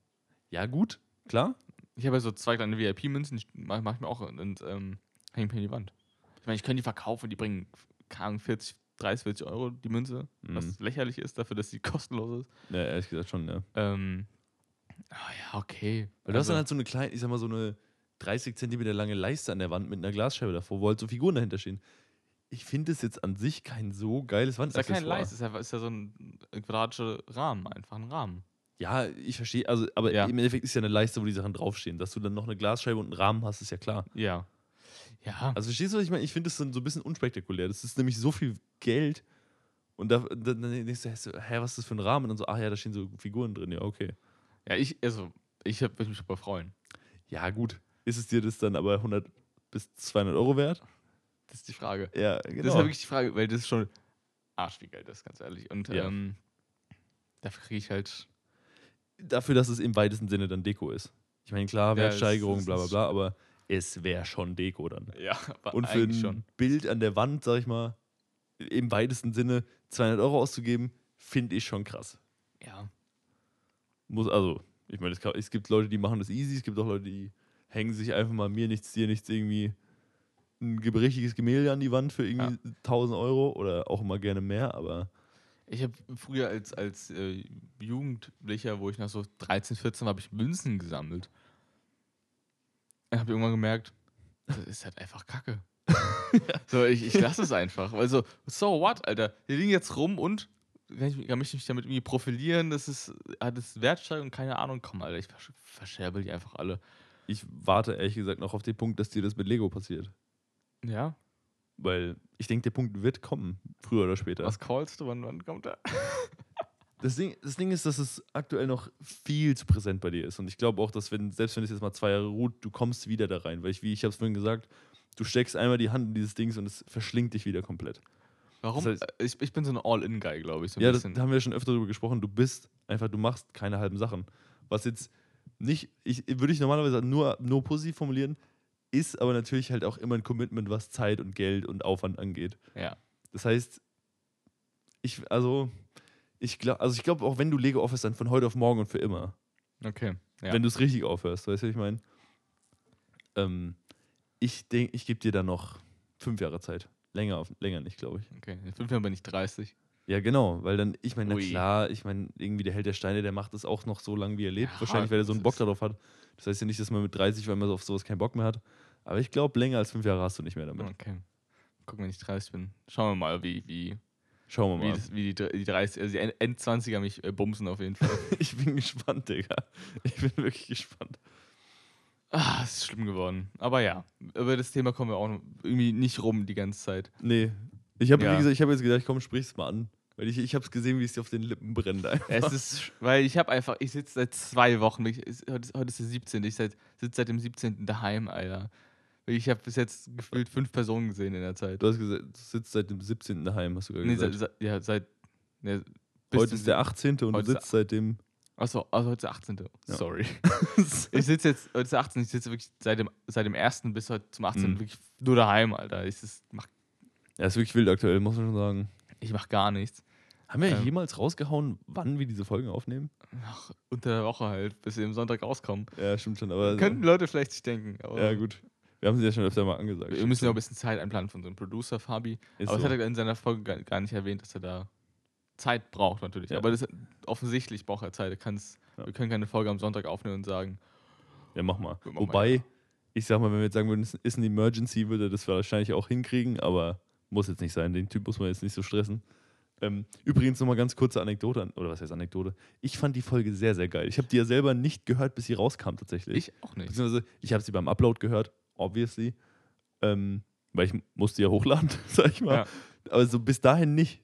Ja, gut, klar. Ich habe ja so zwei kleine VIP-Münzen, die mache mach ich mir auch und ähm, hänge mir in die Wand. Ich meine, ich kann die verkaufen, die bringen, keine Ahnung, 40, 30, 40 Euro die Münze, was Mhm. lächerlich ist dafür, dass sie [laughs] kostenlos ist. Ja, ehrlich gesagt schon, ja. Ähm, ah ja, okay. Weil du hast Also, dann halt so eine kleine, ich sag mal, so eine 30 Zentimeter lange Leiste an der Wand mit einer Glasscheibe davor, wo halt so Figuren dahinter stehen. Ich finde es jetzt an sich kein so geiles ist ja kein Wandaccessoire. Leist, ist ja, ist ja so ein quadratischer Rahmen, einfach ein Rahmen. Ja, ich verstehe, also, aber Ja. im Endeffekt ist ja eine Leiste, wo die Sachen draufstehen. Dass du dann noch eine Glasscheibe und einen Rahmen hast, ist ja klar. Ja. Ja. Also verstehst du, was ich meine? Ich finde das dann so ein bisschen unspektakulär. Das ist nämlich so viel Geld. Und da, dann, denkst du, hä, was ist das für ein Rahmen? Und dann so, ach ja, da stehen so Figuren drin. Ja, okay. ja, ich, also, ich würde mich super freuen. Ja, gut. Ist es dir das dann aber 100 bis 200 Euro wert? Das ist die Frage. Ja, genau. Das ist ja wirklich die Frage, weil das ist schon Arsch wie Geld ist, ganz ehrlich. Und Ja. ähm, dafür kriege ich halt. Dafür, dass es im weitesten Sinne dann Deko ist. Ich meine, klar, Ja, Wertsteigerung, es bla bla bla, aber es wäre schon Deko dann. Ja, aber Und für ein schon. Bild an der Wand, sag ich mal, im weitesten Sinne 200 Euro auszugeben, finde ich schon krass. Ja. Muss, also, ich meine, es, gibt Leute, die machen das easy, es gibt auch Leute, die hängen sich einfach mal mir nichts, dir nichts irgendwie ein ge- richtiges Gemälde an die Wand für irgendwie 1000 Euro oder auch immer gerne mehr, aber Ich habe früher als, als äh, Jugendlicher, wo ich noch so 13, 14 war, habe ich Münzen gesammelt. Ich habe irgendwann gemerkt, das ist halt einfach Kacke. [laughs] So, ich, ich lasse es einfach. Also, so what, Alter? Die liegen jetzt rum und kann ich kann mich nicht damit irgendwie profilieren, das ist, hat es Wertsteigerung, keine Ahnung. Komm, Alter, ich versch verscherbel die einfach alle. ich warte ehrlich gesagt noch auf den Punkt, dass dir das mit Lego passiert. Ja? Weil ich denke, der Punkt wird kommen, früher oder später. Was callst du? Wann, wann kommt er? [laughs] Das Ding, das Ding ist, dass es aktuell noch viel zu präsent bei dir ist. Und ich glaube auch, dass wenn, selbst wenn es jetzt mal zwei Jahre ruht, du kommst wieder da rein. Weil ich, wie ich habe es vorhin gesagt, du steckst einmal die Hand in dieses Dings und es verschlingt dich wieder komplett. Warum? Das heißt- ich, ich bin so ein All-In-Guy, glaube ich. So ein ja, das bisschen. da haben wir schon öfter darüber gesprochen. Du bist einfach, du machst keine halben Sachen. Was jetzt nicht, ich würde ich normalerweise nur, nur positiv formulieren, ist aber natürlich halt auch immer ein Commitment, was Zeit und Geld und Aufwand angeht. ja. Das heißt, ich, also, ich glaube, also ich glaube, auch wenn du Lego aufhörst, dann von heute auf morgen und für immer. Okay. Ja. Wenn du es richtig aufhörst, weißt du, was ich meine? Ähm, Ich denke, ich gebe dir da noch fünf Jahre Zeit. Länger, auf, länger nicht, glaube ich. Okay, in fünf Jahren bin ich 30. Ja, genau, weil dann, ich meine, na Ui. klar, ich meine, irgendwie der Held der Steine, der macht das auch noch so lange, wie er lebt. Ja, Wahrscheinlich, weil er so einen Bock darauf hat. Das heißt ja nicht, dass man mit 30, weil man so auf sowas keinen Bock mehr hat. Aber ich glaube, länger als fünf Jahre hast du nicht mehr damit. Okay. Gucken, wenn ich 30 bin. Schauen wir mal, wie, wie, Schauen wir wie, mal. das, wie die, die 30, also die End- End-20er mich äh, bumsen auf jeden Fall. [laughs] Ich bin gespannt, Digga. Ich bin wirklich gespannt. ah, es ist schlimm geworden. Aber ja, über das Thema kommen wir auch irgendwie nicht rum die ganze Zeit. Nee. Ich habe Ja. wie gesagt, ich habe jetzt gedacht, komm, sprich's mal an. Weil ich, ich habe es gesehen, wie es dir auf den Lippen brennt. Einfach. Es ist, weil ich habe einfach, ich sitze seit zwei Wochen, ich, ist- heute, ist, heute ist der 17. Ich sitze seit dem 17. daheim, Alter. Ich habe bis jetzt gefühlt fünf Personen gesehen in der Zeit. Du hast gesagt, du sitzt seit dem 17. daheim, hast du gerade Nee, seit, gesagt. seit, ja, seit. Ja, Heute ist der 18. und du sitzt seit dem. Achso, also heute ist der 18. Ja. Sorry. [laughs] Ich sitze jetzt, heute ist der 18. Ich sitze wirklich seit dem, seit dem 1. bis heute zum 18. Mhm. wirklich nur daheim, Alter. Ich, das mach, Ja, ist wirklich wild aktuell, muss man schon sagen. ich mach gar nichts. Haben wir Ähm. jemals rausgehauen, wann wir diese Folgen aufnehmen? Ach, unter der Woche halt, bis wir am Sonntag rauskommen. Ja, stimmt schon, aber. Könnten Leute vielleicht sich denken. Aber Ja, gut. Wir haben sie ja schon öfter mal angesagt. Wir müssen ja auch ein bisschen Zeit einplanen von unserem Producer Fabi. Ist aber so. das hat er in seiner Folge gar, gar nicht erwähnt, dass er da Zeit braucht natürlich. Ja. Aber das, offensichtlich braucht er Zeit. Er kann's, Ja. Wir können keine Folge am Sonntag aufnehmen und sagen, Ja, mach mal. Mach mal, Wobei, ich sag mal, wenn wir jetzt sagen würden, es ist ein Emergency, würde er das wahrscheinlich auch hinkriegen, aber muss jetzt nicht sein. Den Typ muss man jetzt nicht so stressen. Ähm, übrigens nochmal ganz kurze Anekdote, an- oder was heißt Anekdote? Ich fand die Folge sehr, sehr geil. Ich habe die ja selber nicht gehört, bis sie rauskam tatsächlich. ich auch nicht. Beziehungsweise, ich habe sie beim Upload gehört, obviously. Ähm, weil ich musste ja hochladen, [laughs] sag ich mal. Ja. Aber so bis dahin nicht.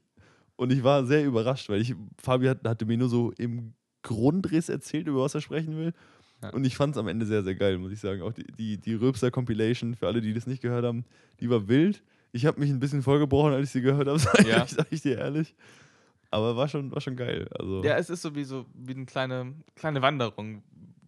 Und ich war sehr überrascht, weil ich, Fabi hat, hatte mir nur so im Grundriss erzählt, über was er sprechen will. Ja. Und ich fand es am Ende sehr, sehr geil, muss ich sagen. Auch die, die, die Röpster-Compilation, für alle, die das nicht gehört haben, die war wild. Ich habe mich ein bisschen vorgebrochen, als ich sie gehört habe, [laughs] sag, Ja. ich, sag ich dir ehrlich. Aber war schon, war schon geil. Also, Ja, es ist so wie, so wie eine kleine, kleine Wanderung,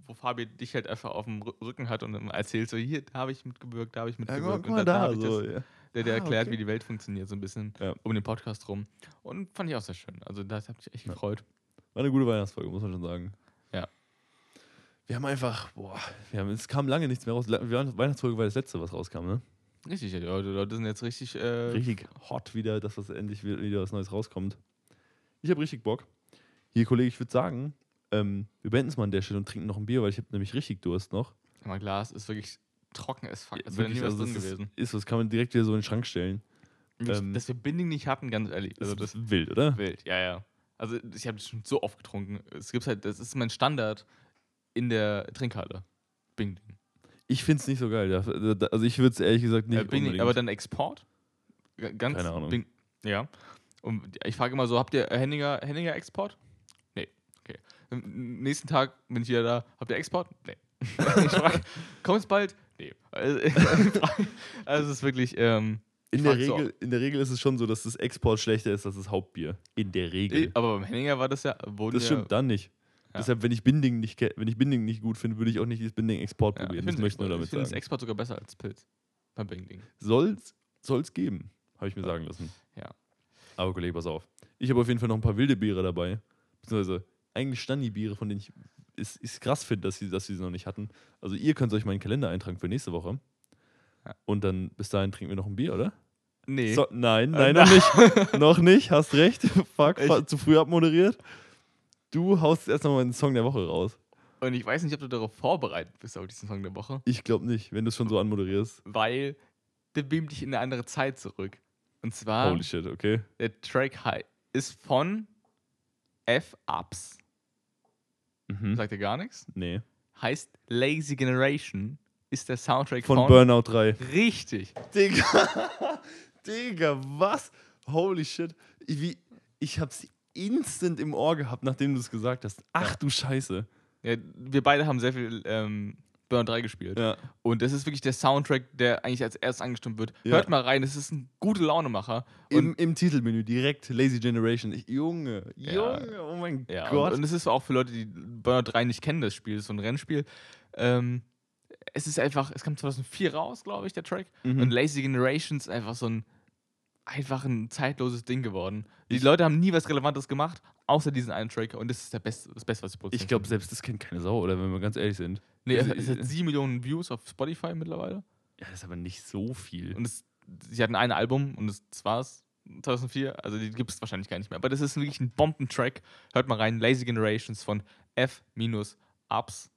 wo Fabi dich halt einfach auf dem Rü- Rücken hat und erzählt so, hier, da habe ich mitgewirkt, da habe ich ja, mitgewirkt. guck und dann da. hab ich So, das, ja. der, der Ah, erklärt, okay. wie die Welt funktioniert, so ein bisschen Ja. um den Podcast rum. Und fand ich auch sehr schön. Also das hat mich echt Ja. gefreut. War eine gute Weihnachtsfolge, muss man schon sagen. Ja. Wir haben einfach, boah, wir haben, es kam lange nichts mehr raus. Weihnachtsfolge war das letzte, was rauskam, ne? Richtig, ja, die Leute, sind jetzt richtig. Äh, Richtig hot wieder, dass was endlich wi- wieder was Neues rauskommt. Ich habe richtig Bock. Hier, Kollege, ich würde sagen, ähm, wir beenden es mal an der Stelle und trinken noch ein Bier, weil ich habe nämlich richtig Durst noch. Mein Glas ist wirklich trocken as fuck. Ja, Als wäre nie was also drin das gewesen. Ist, ist, das kann man direkt wieder so in den Schrank stellen. Ähm, dass wir Binding nicht hatten, ganz ehrlich. Also das das ist wild, oder? wild, ja, ja. Also ich habe das schon so oft getrunken. Es gibt halt, das ist mein Standard in der Trinkhalle. Bing Ding. Ich finde es nicht so geil. Also ich würde es ehrlich gesagt nicht Äh, Bing Ding. unbedingt. Aber dann Export? Ganz Keine Ahnung. Bing, ja. Und ich frage immer so, habt ihr Henninger, Henninger Export? Am nächsten Tag bin ich wieder da. Habt ihr Export? Nee. [laughs] ich frage, kommt es bald? Nee. Also, [laughs] also es ist wirklich, ähm, in, ich der Regel, in der Regel ist es schon so, dass das Export schlechter ist als das Hauptbier. In der Regel. aber beim Henninger war das ja, Das ja, stimmt, dann nicht. Ja. Deshalb, wenn ich Binding nicht, wenn ich Binding nicht gut finde, würde ich auch nicht dieses Binding Export Ja, ich probieren. das finde möchte ich nur das, damit ich find das sagen. Export sogar besser als Pilz. Beim Bing Ding. Soll's, soll's geben, habe ich mir Ja. sagen lassen. Ja. Aber Kollege, pass auf. Ich habe auf jeden Fall noch ein paar wilde Biere dabei. Beziehungsweise eigentlich Standi-Biere, von denen ich es ist krass finde, dass sie, dass sie sie noch nicht hatten. Also ihr könnt euch meinen Kalender eintragen für nächste Woche. Und dann bis dahin trinken wir noch ein Bier, oder? Nee. So, nein, Äh, nein, noch nicht. [laughs] noch nicht, hast recht. Fuck, Ich- zu früh abmoderiert. Du haust erst noch mal den Song der Woche raus. Und ich weiß nicht, ob du darauf vorbereitet bist auf diesen Song der Woche, Ich glaube nicht, wenn du es schon so anmoderierst. weil der beamt dich in eine andere Zeit zurück. Und zwar, Holy shit, okay. der Track High ist von F-Ups. Mhm. Sagt dir gar nichts? Nee. Heißt Lazy Generation ist der Soundtrack Von von, Burnout 3. Richtig. Digga, [laughs] Digga, was? Holy shit. Ich, wie, ich hab's instant im Ohr gehabt, nachdem du es gesagt hast. Ach Ja. du Scheiße. Ja, wir beide haben sehr viel ähm, Burnout 3 gespielt. Ja. Und das ist wirklich der Soundtrack, der eigentlich als erstes angestimmt wird. Ja. Hört mal rein, das ist ein gute Launemacher. Im, Im Titelmenü direkt Lazy Generation. Ich, Junge, Ja. Junge, oh mein Gott. Und, es ist auch für Leute, die Burnout 3 nicht kennen, das Spiel, das ist so ein Rennspiel. Ähm, es ist einfach, es kam 2004 raus, glaube ich, der Track. Mhm. Und Lazy Generations ist einfach so ein, einfach ein zeitloses Ding geworden. Die Ich- Leute haben nie was Relevantes gemacht, außer diesen einen Track. Und das ist der beste, das Beste, was sie produzieren ich glaube, selbst das kennt keine Sau, oder wenn wir ganz ehrlich sind. Nee, es, es hat 7 Millionen Views auf Spotify mittlerweile. Ja, das ist aber nicht so viel. Und es, sie hatten ein Album und das, das war's. 2004, also die gibt es wahrscheinlich gar nicht mehr. Aber das ist wirklich ein Bombentrack. Hört mal rein, Lazy Generations von F-Ups.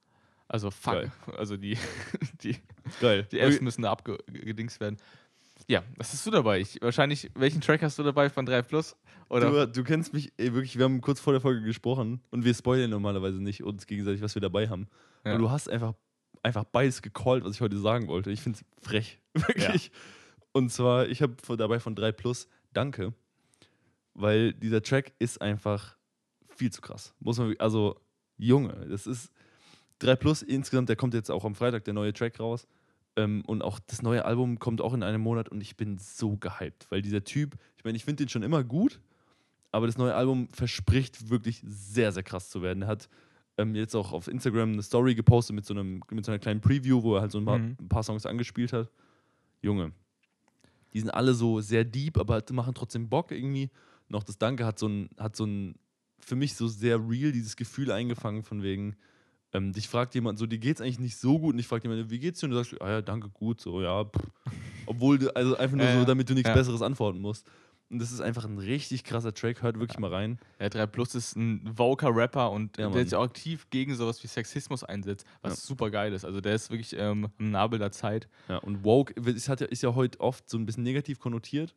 Also fuck, Geil. also die, [laughs] die, Geil. die Fs müssen da abgedingst werden. Ja, was hast du dabei? Ich, wahrscheinlich, welchen Track hast du dabei von 3 Plus? Oder? Du, du kennst mich, ey, wirklich, wir haben kurz vor der Folge gesprochen und wir spoilern normalerweise nicht uns gegenseitig, was wir dabei haben. Ja. Und du hast einfach, einfach beides gecallt, was ich heute sagen wollte. Ich finde es frech. [laughs] Wirklich. Und zwar, ich habe dabei von 3 Plus Danke, weil dieser Track ist einfach viel zu krass. Muss man, also, Junge, das ist 3 Plus insgesamt, der kommt jetzt auch am Freitag, der neue Track raus. Ähm, und auch das neue Album kommt auch in einem Monat und ich bin so gehypt, weil dieser Typ, ich meine, ich finde den schon immer gut, aber das neue Album verspricht wirklich sehr, sehr krass zu werden. Er hat ähm, jetzt auch auf Instagram eine Story gepostet mit so, einem, mit so einer kleinen Preview, wo er halt so ein paar, Mhm. ein paar Songs angespielt hat. Junge, die sind alle so sehr deep, aber halt machen trotzdem Bock irgendwie. Noch das Danke hat so ein, hat so ein, für mich so sehr real dieses Gefühl eingefangen von wegen, ähm, dich fragt jemand so, dir geht's eigentlich nicht so gut und ich frage jemand, wie geht's dir? Und du sagst, ah ja, danke, gut, so, ja. Pff. Obwohl du, also einfach nur Ja, so, ja. damit du nichts Ja. Besseres antworten musst. Und das ist einfach ein richtig krasser Track, hört wirklich mal rein. Ja, 3 Plus ist ein Voker-Rapper und Ja, der sich auch aktiv gegen sowas wie Sexismus einsetzt, was Ja. super geil ist. Also der ist wirklich ähm, am Nabel der Zeit. Ja, und Woke ist, hat ja, ist ja heute oft so ein bisschen negativ konnotiert,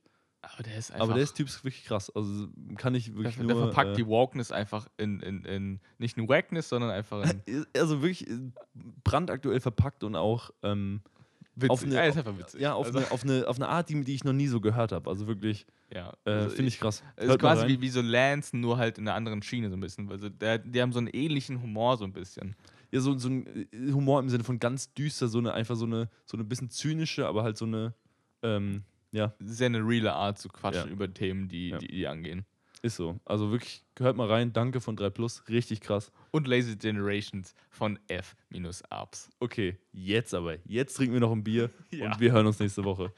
Aber der ist einfach. aber der ist Typ ist wirklich krass. Also kann ich der, wirklich der nur. verpackt äh, die Wokeness einfach in, in, in nicht in Wackness, sondern einfach in also wirklich äh, brandaktuell verpackt und auch ähm, witzig. Auf eine- ja, ist einfach witzig. ja, auf, also, eine, auf, eine, auf eine Art, die, die ich noch nie so gehört habe. Also wirklich, ja. äh, Also finde ich krass. Es ist quasi wie, wie so Lance, nur halt in einer anderen Schiene so ein bisschen. Also der, die haben so einen ähnlichen Humor so ein bisschen. ja, so, so ein äh, Humor im Sinne von ganz düster, so eine einfach so eine, so eine bisschen zynische, aber halt so eine, ähm, ja, Sehr eine reale Art zu quatschen Ja. über Themen, die, Ja. die, die angehen. ist so. Also wirklich, hört mal rein. Danke von 3 Plus, richtig krass. Und Lazy Generations von F-Ups. Okay, jetzt aber. Jetzt trinken wir noch ein Bier [laughs] und wir hören uns nächste Woche.